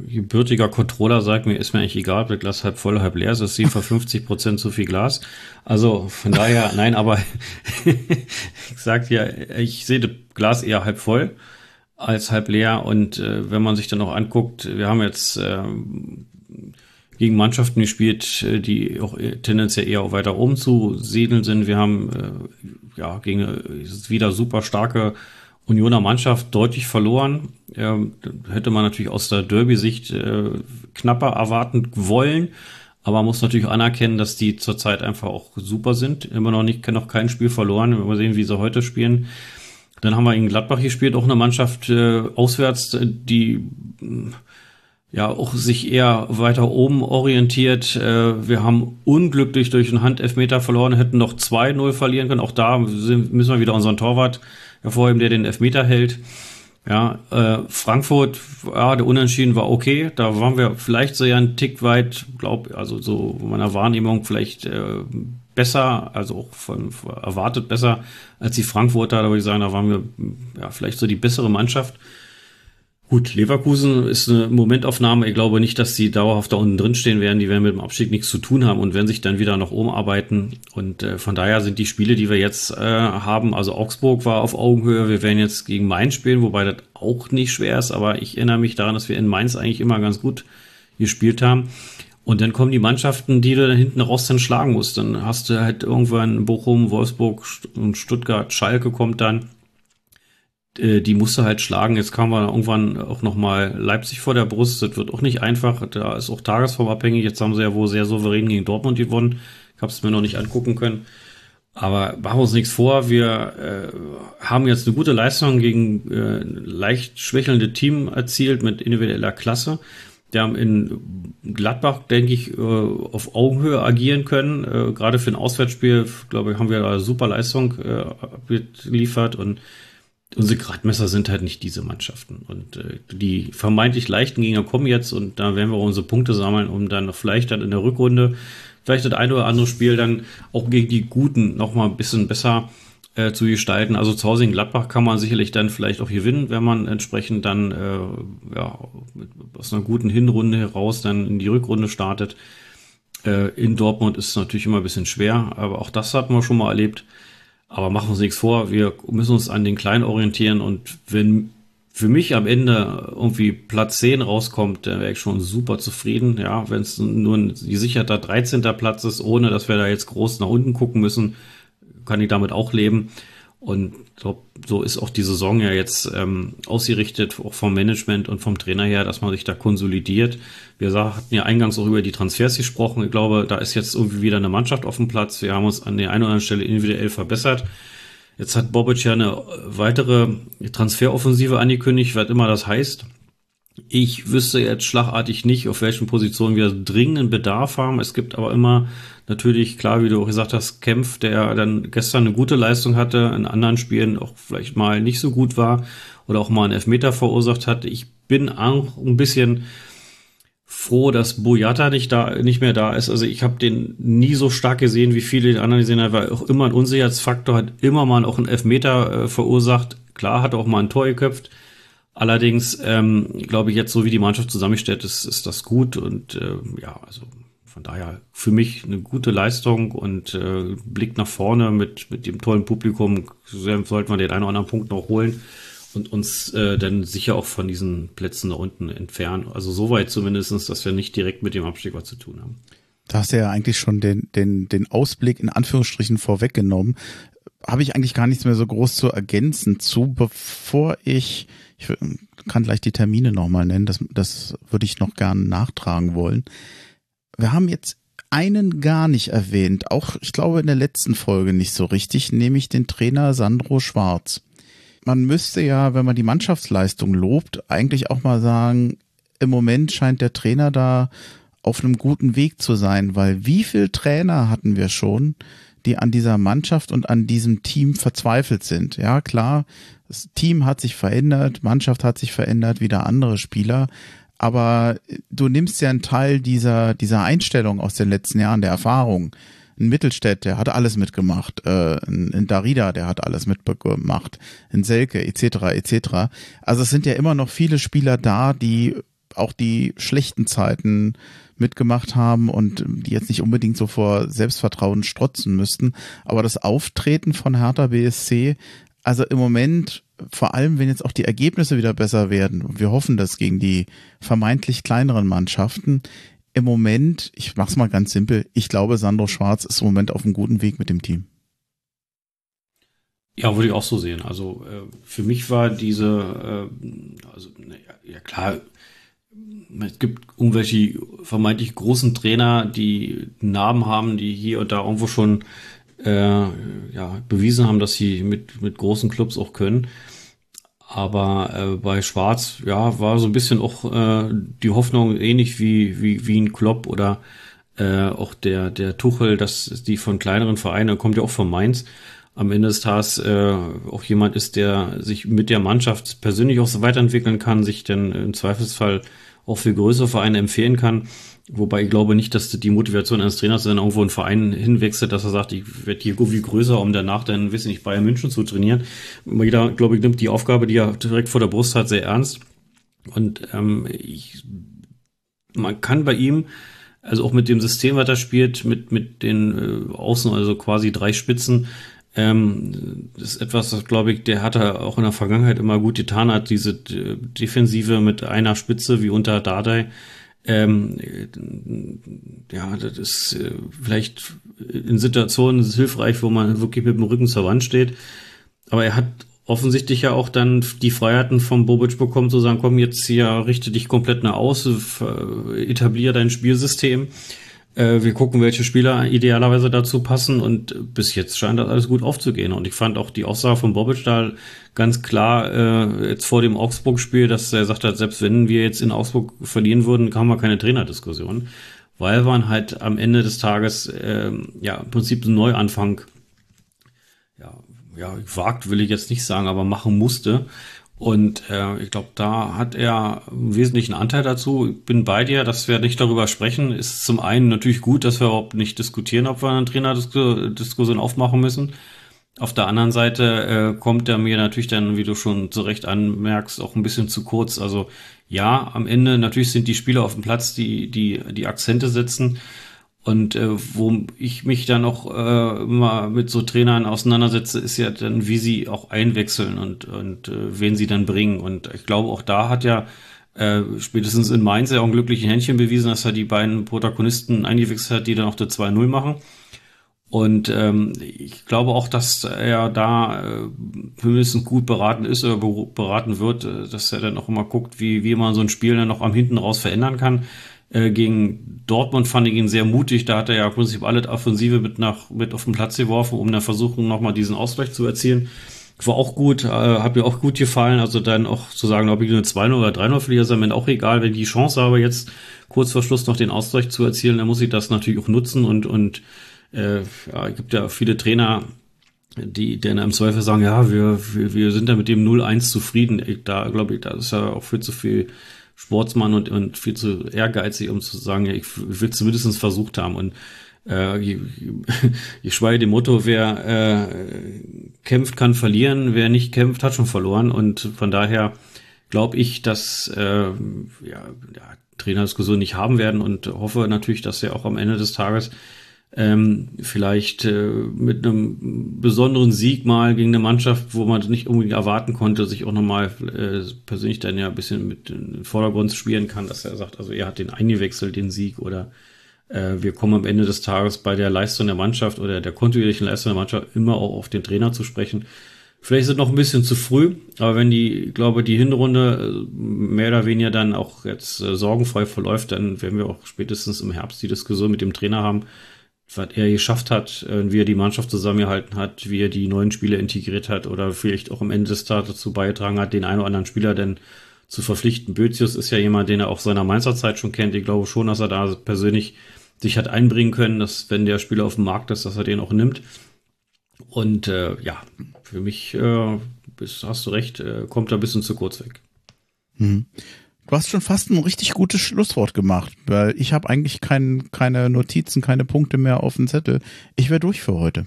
gebürtiger Controller sagt mir, ist mir eigentlich egal, ob das Glas halb voll, halb leer ist. Es ist für 50 Prozent zu viel Glas. Also von daher, nein, aber ich sag ja, ich sehe das Glas eher halb voll als halb leer. Und äh, wenn man sich dann noch anguckt, wir haben jetzt äh, gegen Mannschaften gespielt, äh, die auch tendenziell eher weiter oben zu siedeln sind. Wir haben äh, ja gegen eine wieder super starke Unioner Mannschaft deutlich verloren. Ähm, hätte man natürlich aus der Derby-Sicht äh, knapper erwarten wollen. Aber man muss natürlich anerkennen, dass die zurzeit einfach auch super sind. Immer noch nicht, noch kein Spiel verloren. Wenn wir sehen, wie sie heute spielen. Dann haben wir in Gladbach gespielt, auch eine Mannschaft äh, auswärts, die ja auch sich eher weiter oben orientiert. Äh, wir haben unglücklich durch einen Handelfmeter verloren, hätten noch 2-0 verlieren können. Auch da müssen wir wieder unseren Torwart hervorheben, der den Elfmeter hält. Ja, äh, Frankfurt, ja, der Unentschieden war okay. Da waren wir vielleicht so ja einen Tick weit, glaub, also so meiner Wahrnehmung vielleicht äh, besser, also auch von, erwartet besser als die Frankfurter. Da würde ich sagen, da waren wir ja vielleicht so die bessere Mannschaft. Gut, Leverkusen ist eine Momentaufnahme. Ich glaube nicht, dass die dauerhaft da unten drin stehen werden. Die werden mit dem Abstieg nichts zu tun haben und werden sich dann wieder nach oben arbeiten. Und äh, von daher sind die Spiele, die wir jetzt äh, haben, also Augsburg war auf Augenhöhe. Wir werden jetzt gegen Mainz spielen, wobei das auch nicht schwer ist. Aber ich erinnere mich daran, dass wir in Mainz eigentlich immer ganz gut gespielt haben. Und dann kommen die Mannschaften, die du dann hinten raus dann schlagen musst. Dann hast du halt irgendwann Bochum, Wolfsburg und Stuttgart, Schalke kommt dann die musste halt schlagen. Jetzt kam wir irgendwann auch nochmal Leipzig vor der Brust. Das wird auch nicht einfach. Da ist auch tagesformabhängig. Jetzt haben sie ja wohl sehr souverän gegen Dortmund gewonnen. Ich habe es mir noch nicht angucken können. Aber machen wir uns nichts vor. Wir äh, haben jetzt eine gute Leistung gegen äh, leicht schwächelnde Team erzielt mit individueller Klasse. Wir haben in Gladbach, denke ich, äh, auf Augenhöhe agieren können. Äh, gerade für ein Auswärtsspiel, glaube ich, haben wir da super Leistung äh, geliefert und unsere Gradmesser sind halt nicht diese Mannschaften. Und äh, die vermeintlich leichten Gegner kommen jetzt und da werden wir unsere Punkte sammeln, um dann vielleicht dann in der Rückrunde vielleicht das ein oder andere Spiel dann auch gegen die Guten nochmal ein bisschen besser äh, zu gestalten. Also zu Hause in Gladbach kann man sicherlich dann vielleicht auch gewinnen, wenn man entsprechend dann äh, ja, aus einer guten Hinrunde heraus dann in die Rückrunde startet. Äh, in Dortmund ist es natürlich immer ein bisschen schwer, aber auch das hat man schon mal erlebt. Aber machen wir uns nichts vor, wir müssen uns an den Kleinen orientieren und wenn für mich am Ende irgendwie Platz 10 rauskommt, dann wäre ich schon super zufrieden. Ja, wenn es nur ein gesicherter 13. Platz ist, ohne dass wir da jetzt groß nach unten gucken müssen, kann ich damit auch leben. Und glaub, so ist auch die Saison ja jetzt ähm, ausgerichtet, auch vom Management und vom Trainer her, dass man sich da konsolidiert. Wir hatten ja eingangs auch über die Transfers gesprochen. Ich glaube, da ist jetzt irgendwie wieder eine Mannschaft auf dem Platz. Wir haben uns an der einen oder anderen Stelle individuell verbessert. Jetzt hat Bobic ja eine weitere Transferoffensive angekündigt, was immer das heißt. Ich wüsste jetzt schlagartig nicht, auf welchen Positionen wir dringenden Bedarf haben. Es gibt aber immer natürlich, klar, wie du auch gesagt hast, Kempf, der dann gestern eine gute Leistung hatte, in anderen Spielen auch vielleicht mal nicht so gut war oder auch mal einen Elfmeter verursacht hat. Ich bin auch ein bisschen froh, dass Boyata nicht da, nicht mehr da ist. Also ich habe den nie so stark gesehen, wie viele den anderen gesehen haben, weil auch immer ein Unsicherheitsfaktor hat immer mal auch einen Elfmeter äh, verursacht. Klar, hat auch mal ein Tor geköpft. Allerdings ähm, glaube ich jetzt, so wie die Mannschaft zusammengestellt ist, ist das gut und äh, ja, also von daher für mich eine gute Leistung und äh, Blick nach vorne mit, mit dem tollen Publikum sollten wir den einen oder anderen Punkt noch holen und uns äh, dann sicher auch von diesen Plätzen da unten entfernen. Also soweit zumindestens, dass wir nicht direkt mit dem Abstieg was zu tun haben. Da hast du ja eigentlich schon den, den, den Ausblick in Anführungsstrichen vorweggenommen. Habe ich eigentlich gar nichts mehr so groß zu ergänzen zu, bevor ich ich kann gleich die Termine nochmal nennen, das, das würde ich noch gern nachtragen wollen. Wir haben jetzt einen gar nicht erwähnt, auch ich glaube in der letzten Folge nicht so richtig, nämlich den Trainer Sandro Schwarz. Man müsste ja, wenn man die Mannschaftsleistung lobt, eigentlich auch mal sagen, im Moment scheint der Trainer da auf einem guten Weg zu sein, weil wie viel Trainer hatten wir schon, die an dieser Mannschaft und an diesem Team verzweifelt sind. Ja, klar, das Team hat sich verändert, Mannschaft hat sich verändert, wieder andere Spieler. Aber du nimmst ja einen Teil dieser, dieser Einstellung aus den letzten Jahren, der Erfahrung. Ein Mittelstädt, der hat alles mitgemacht. Äh, ein Darida, der hat alles mitgemacht. Ein Selke, etc., etc. Also es sind ja immer noch viele Spieler da, die auch die schlechten Zeiten mitgemacht haben und die jetzt nicht unbedingt so vor Selbstvertrauen strotzen müssten. Aber das Auftreten von Hertha BSC also im Moment, vor allem wenn jetzt auch die Ergebnisse wieder besser werden, und wir hoffen das gegen die vermeintlich kleineren Mannschaften, im Moment, ich mach's mal ganz simpel, ich glaube, Sandro Schwarz ist im Moment auf einem guten Weg mit dem Team. Ja, würde ich auch so sehen. Also äh, für mich war diese, äh, also ja, ja klar, es gibt irgendwelche vermeintlich großen Trainer, die Namen haben, die hier und da irgendwo schon äh, ja, bewiesen haben, dass sie mit, mit großen Clubs auch können. Aber äh, bei Schwarz, ja, war so ein bisschen auch äh, die Hoffnung ähnlich wie, wie, wie ein Klopp oder äh, auch der, der Tuchel, dass die von kleineren Vereinen, kommt ja auch von Mainz, am Ende des Tages äh, auch jemand ist, der sich mit der Mannschaft persönlich auch so weiterentwickeln kann, sich dann im Zweifelsfall auch für größere Vereine empfehlen kann. Wobei ich glaube nicht, dass die Motivation eines Trainers dann irgendwo einen Verein hinwechselt, dass er sagt, ich werde hier irgendwie größer, um danach dann, weiß ich nicht, Bayern München zu trainieren. Jeder, glaube ich, nimmt die Aufgabe, die er direkt vor der Brust hat, sehr ernst. Und ähm, ich, man kann bei ihm, also auch mit dem System, was er spielt, mit, mit den äh, Außen, also quasi drei Spitzen, ähm, das ist etwas, das glaube ich, der hat er auch in der Vergangenheit immer gut getan hat, diese äh, Defensive mit einer Spitze wie unter Dardai ähm, ja, das ist äh, vielleicht in Situationen hilfreich, wo man wirklich mit dem Rücken zur Wand steht. Aber er hat offensichtlich ja auch dann die Freiheiten vom Bobic bekommen, zu sagen, komm, jetzt hier richte dich komplett nach aus, etabliere dein Spielsystem. Äh, wir gucken, welche Spieler idealerweise dazu passen und bis jetzt scheint das alles gut aufzugehen. Und ich fand auch die Aussage von Bobic ganz klar äh, jetzt vor dem Augsburg-Spiel, dass er sagt hat, selbst wenn wir jetzt in Augsburg verlieren würden, haben wir keine Trainerdiskussion, weil man halt am Ende des Tages äh, ja im Prinzip einen Neuanfang ja, ja, wagt will ich jetzt nicht sagen, aber machen musste. Und äh, ich glaube, da hat er einen wesentlichen Anteil dazu. Ich bin bei dir, dass wir nicht darüber sprechen. Ist zum einen natürlich gut, dass wir überhaupt nicht diskutieren, ob wir eine Trainerdiskussion aufmachen müssen. Auf der anderen Seite äh, kommt er mir natürlich dann, wie du schon zu Recht anmerkst, auch ein bisschen zu kurz. Also ja, am Ende natürlich sind die Spieler auf dem Platz, die die die Akzente setzen. Und äh, wo ich mich dann auch äh, immer mit so Trainern auseinandersetze, ist ja dann, wie sie auch einwechseln und, und äh, wen sie dann bringen. Und ich glaube, auch da hat ja äh, spätestens in Mainz ja auch ein glücklichen Händchen bewiesen, dass er die beiden Protagonisten eingewechselt hat, die dann auch der 2-0 machen. Und ähm, ich glaube auch, dass er da äh, mindestens gut beraten ist oder beraten wird, äh, dass er dann auch immer guckt, wie, wie man so ein Spiel dann noch am hinten raus verändern kann. Äh, gegen Dortmund fand ich ihn sehr mutig. Da hat er ja im Prinzip alle Offensive mit, nach, mit auf den Platz geworfen, um dann versuchen, nochmal diesen Ausgleich zu erzielen. War auch gut, äh, hat mir auch gut gefallen. Also dann auch zu sagen, ob ich eine 2-0 oder 3-0 verliere, ist mir auch egal. Wenn ich die Chance habe, jetzt kurz vor Schluss noch den Ausgleich zu erzielen, dann muss ich das natürlich auch nutzen. Und, und äh, ja, gibt ja viele Trainer, die dann im Zweifel sagen, ja, wir, wir, wir sind da mit dem 0-1 zufrieden. Ich, da glaube ich, da ist ja auch viel zu viel Sportsmann und, und viel zu ehrgeizig, um zu sagen, ja, ich will zumindest versucht haben. Und äh, ich, ich schweige dem Motto, wer äh, kämpft, kann verlieren, wer nicht kämpft, hat schon verloren. Und von daher glaube ich, dass äh, ja, ja, Trainerdiskussion nicht haben werden und hoffe natürlich, dass er auch am Ende des Tages ähm, vielleicht äh, mit einem besonderen Sieg mal gegen eine Mannschaft, wo man nicht unbedingt erwarten konnte, sich auch nochmal äh, persönlich dann ja ein bisschen mit in den Vordergrund spielen kann, dass er sagt, also er hat den eingewechselt, den Sieg oder äh, wir kommen am Ende des Tages bei der Leistung der Mannschaft oder der kontinuierlichen Leistung der Mannschaft immer auch auf den Trainer zu sprechen. Vielleicht ist es noch ein bisschen zu früh, aber wenn die, glaube, die Hinrunde äh, mehr oder weniger dann auch jetzt äh, sorgenfrei verläuft, dann werden wir auch spätestens im Herbst die Diskussion mit dem Trainer haben, was er geschafft hat, äh, wie er die Mannschaft zusammengehalten hat, wie er die neuen Spieler integriert hat oder vielleicht auch am Ende des Tages dazu beigetragen hat, den einen oder anderen Spieler denn zu verpflichten. Bözius ist ja jemand, den er auch seiner Mainzer Zeit schon kennt. Ich glaube schon, dass er da persönlich sich hat einbringen können, dass wenn der Spieler auf dem Markt ist, dass er den auch nimmt. Und äh, ja, für mich äh, bist, hast du recht, äh, kommt er ein bisschen zu kurz weg. Mhm. Du hast schon fast ein richtig gutes Schlusswort gemacht, weil ich habe eigentlich kein, keine Notizen, keine Punkte mehr auf dem Zettel. Ich wäre durch für heute.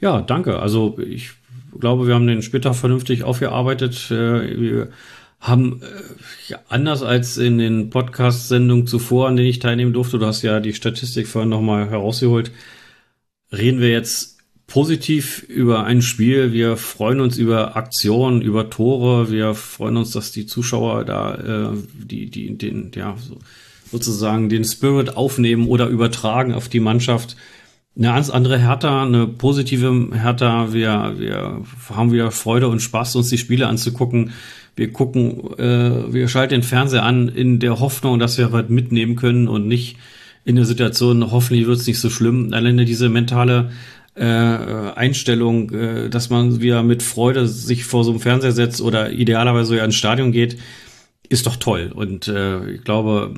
Ja, danke. Also ich glaube, wir haben den Spieltag vernünftig aufgearbeitet. Äh, wir haben äh, anders als in den Podcast-Sendungen zuvor, an denen ich teilnehmen durfte, du hast ja die Statistik vorhin nochmal herausgeholt, reden wir jetzt positiv über ein Spiel. Wir freuen uns über Aktionen, über Tore. Wir freuen uns, dass die Zuschauer da, äh, die, die, den, ja, so sozusagen den Spirit aufnehmen oder übertragen auf die Mannschaft. Eine ganz andere Hertha, eine positive Hertha. Wir, wir haben wieder Freude und Spaß, uns die Spiele anzugucken. Wir gucken, äh, wir schalten den Fernseher an in der Hoffnung, dass wir was mitnehmen können und nicht in der Situation, hoffentlich wird es nicht so schlimm. Alleine diese mentale äh, Einstellung, äh, dass man wieder mit Freude sich vor so einem Fernseher setzt oder idealerweise sogar ins Stadion geht, ist doch toll. Und äh, ich glaube,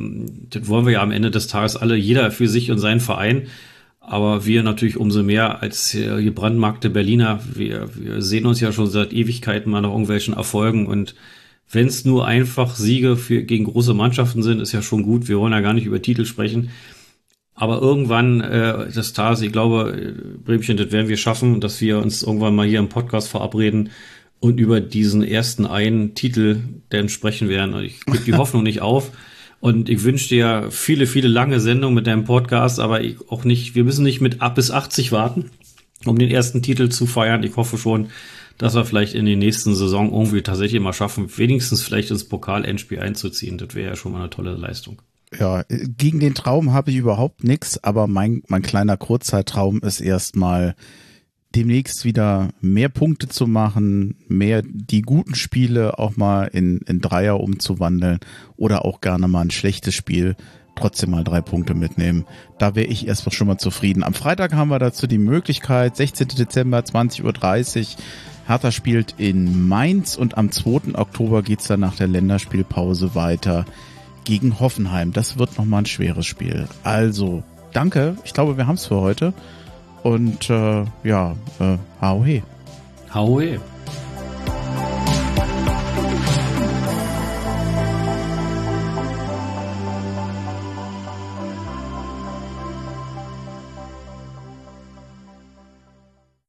das wollen wir ja am Ende des Tages alle, jeder für sich und seinen Verein. Aber wir natürlich umso mehr als äh, gebrandmarkte Berliner. Wir, wir sehen uns ja schon seit Ewigkeiten mal nach irgendwelchen Erfolgen. Und wenn es nur einfach Siege für, gegen große Mannschaften sind, ist ja schon gut. Wir wollen ja gar nicht über Titel sprechen. Aber irgendwann äh, das Tages, ich glaube, Bremchen, das werden wir schaffen, dass wir uns irgendwann mal hier im Podcast verabreden und über diesen ersten einen Titel dann sprechen werden. Ich gebe die Hoffnung nicht auf. Und ich wünsche dir viele, viele lange Sendungen mit deinem Podcast, aber ich auch nicht, wir müssen nicht mit ab bis 80 warten, um den ersten Titel zu feiern. Ich hoffe schon, dass wir vielleicht in den nächsten Saison irgendwie tatsächlich mal schaffen, wenigstens vielleicht ins Pokal-Endspiel einzuziehen. Das wäre ja schon mal eine tolle Leistung. Ja, gegen den Traum habe ich überhaupt nichts, aber mein, mein kleiner Kurzzeittraum ist erstmal demnächst wieder mehr Punkte zu machen, mehr die guten Spiele auch mal in, in Dreier umzuwandeln oder auch gerne mal ein schlechtes Spiel trotzdem mal drei Punkte mitnehmen. Da wäre ich erstmal schon mal zufrieden. Am Freitag haben wir dazu die Möglichkeit, 16. Dezember, 20.30 Uhr. Hertha spielt in Mainz und am 2. Oktober geht's dann nach der Länderspielpause weiter gegen Hoffenheim. Das wird nochmal ein schweres Spiel. Also, danke. Ich glaube, wir haben's für heute. Und äh, ja, äh, hau he. Hau he.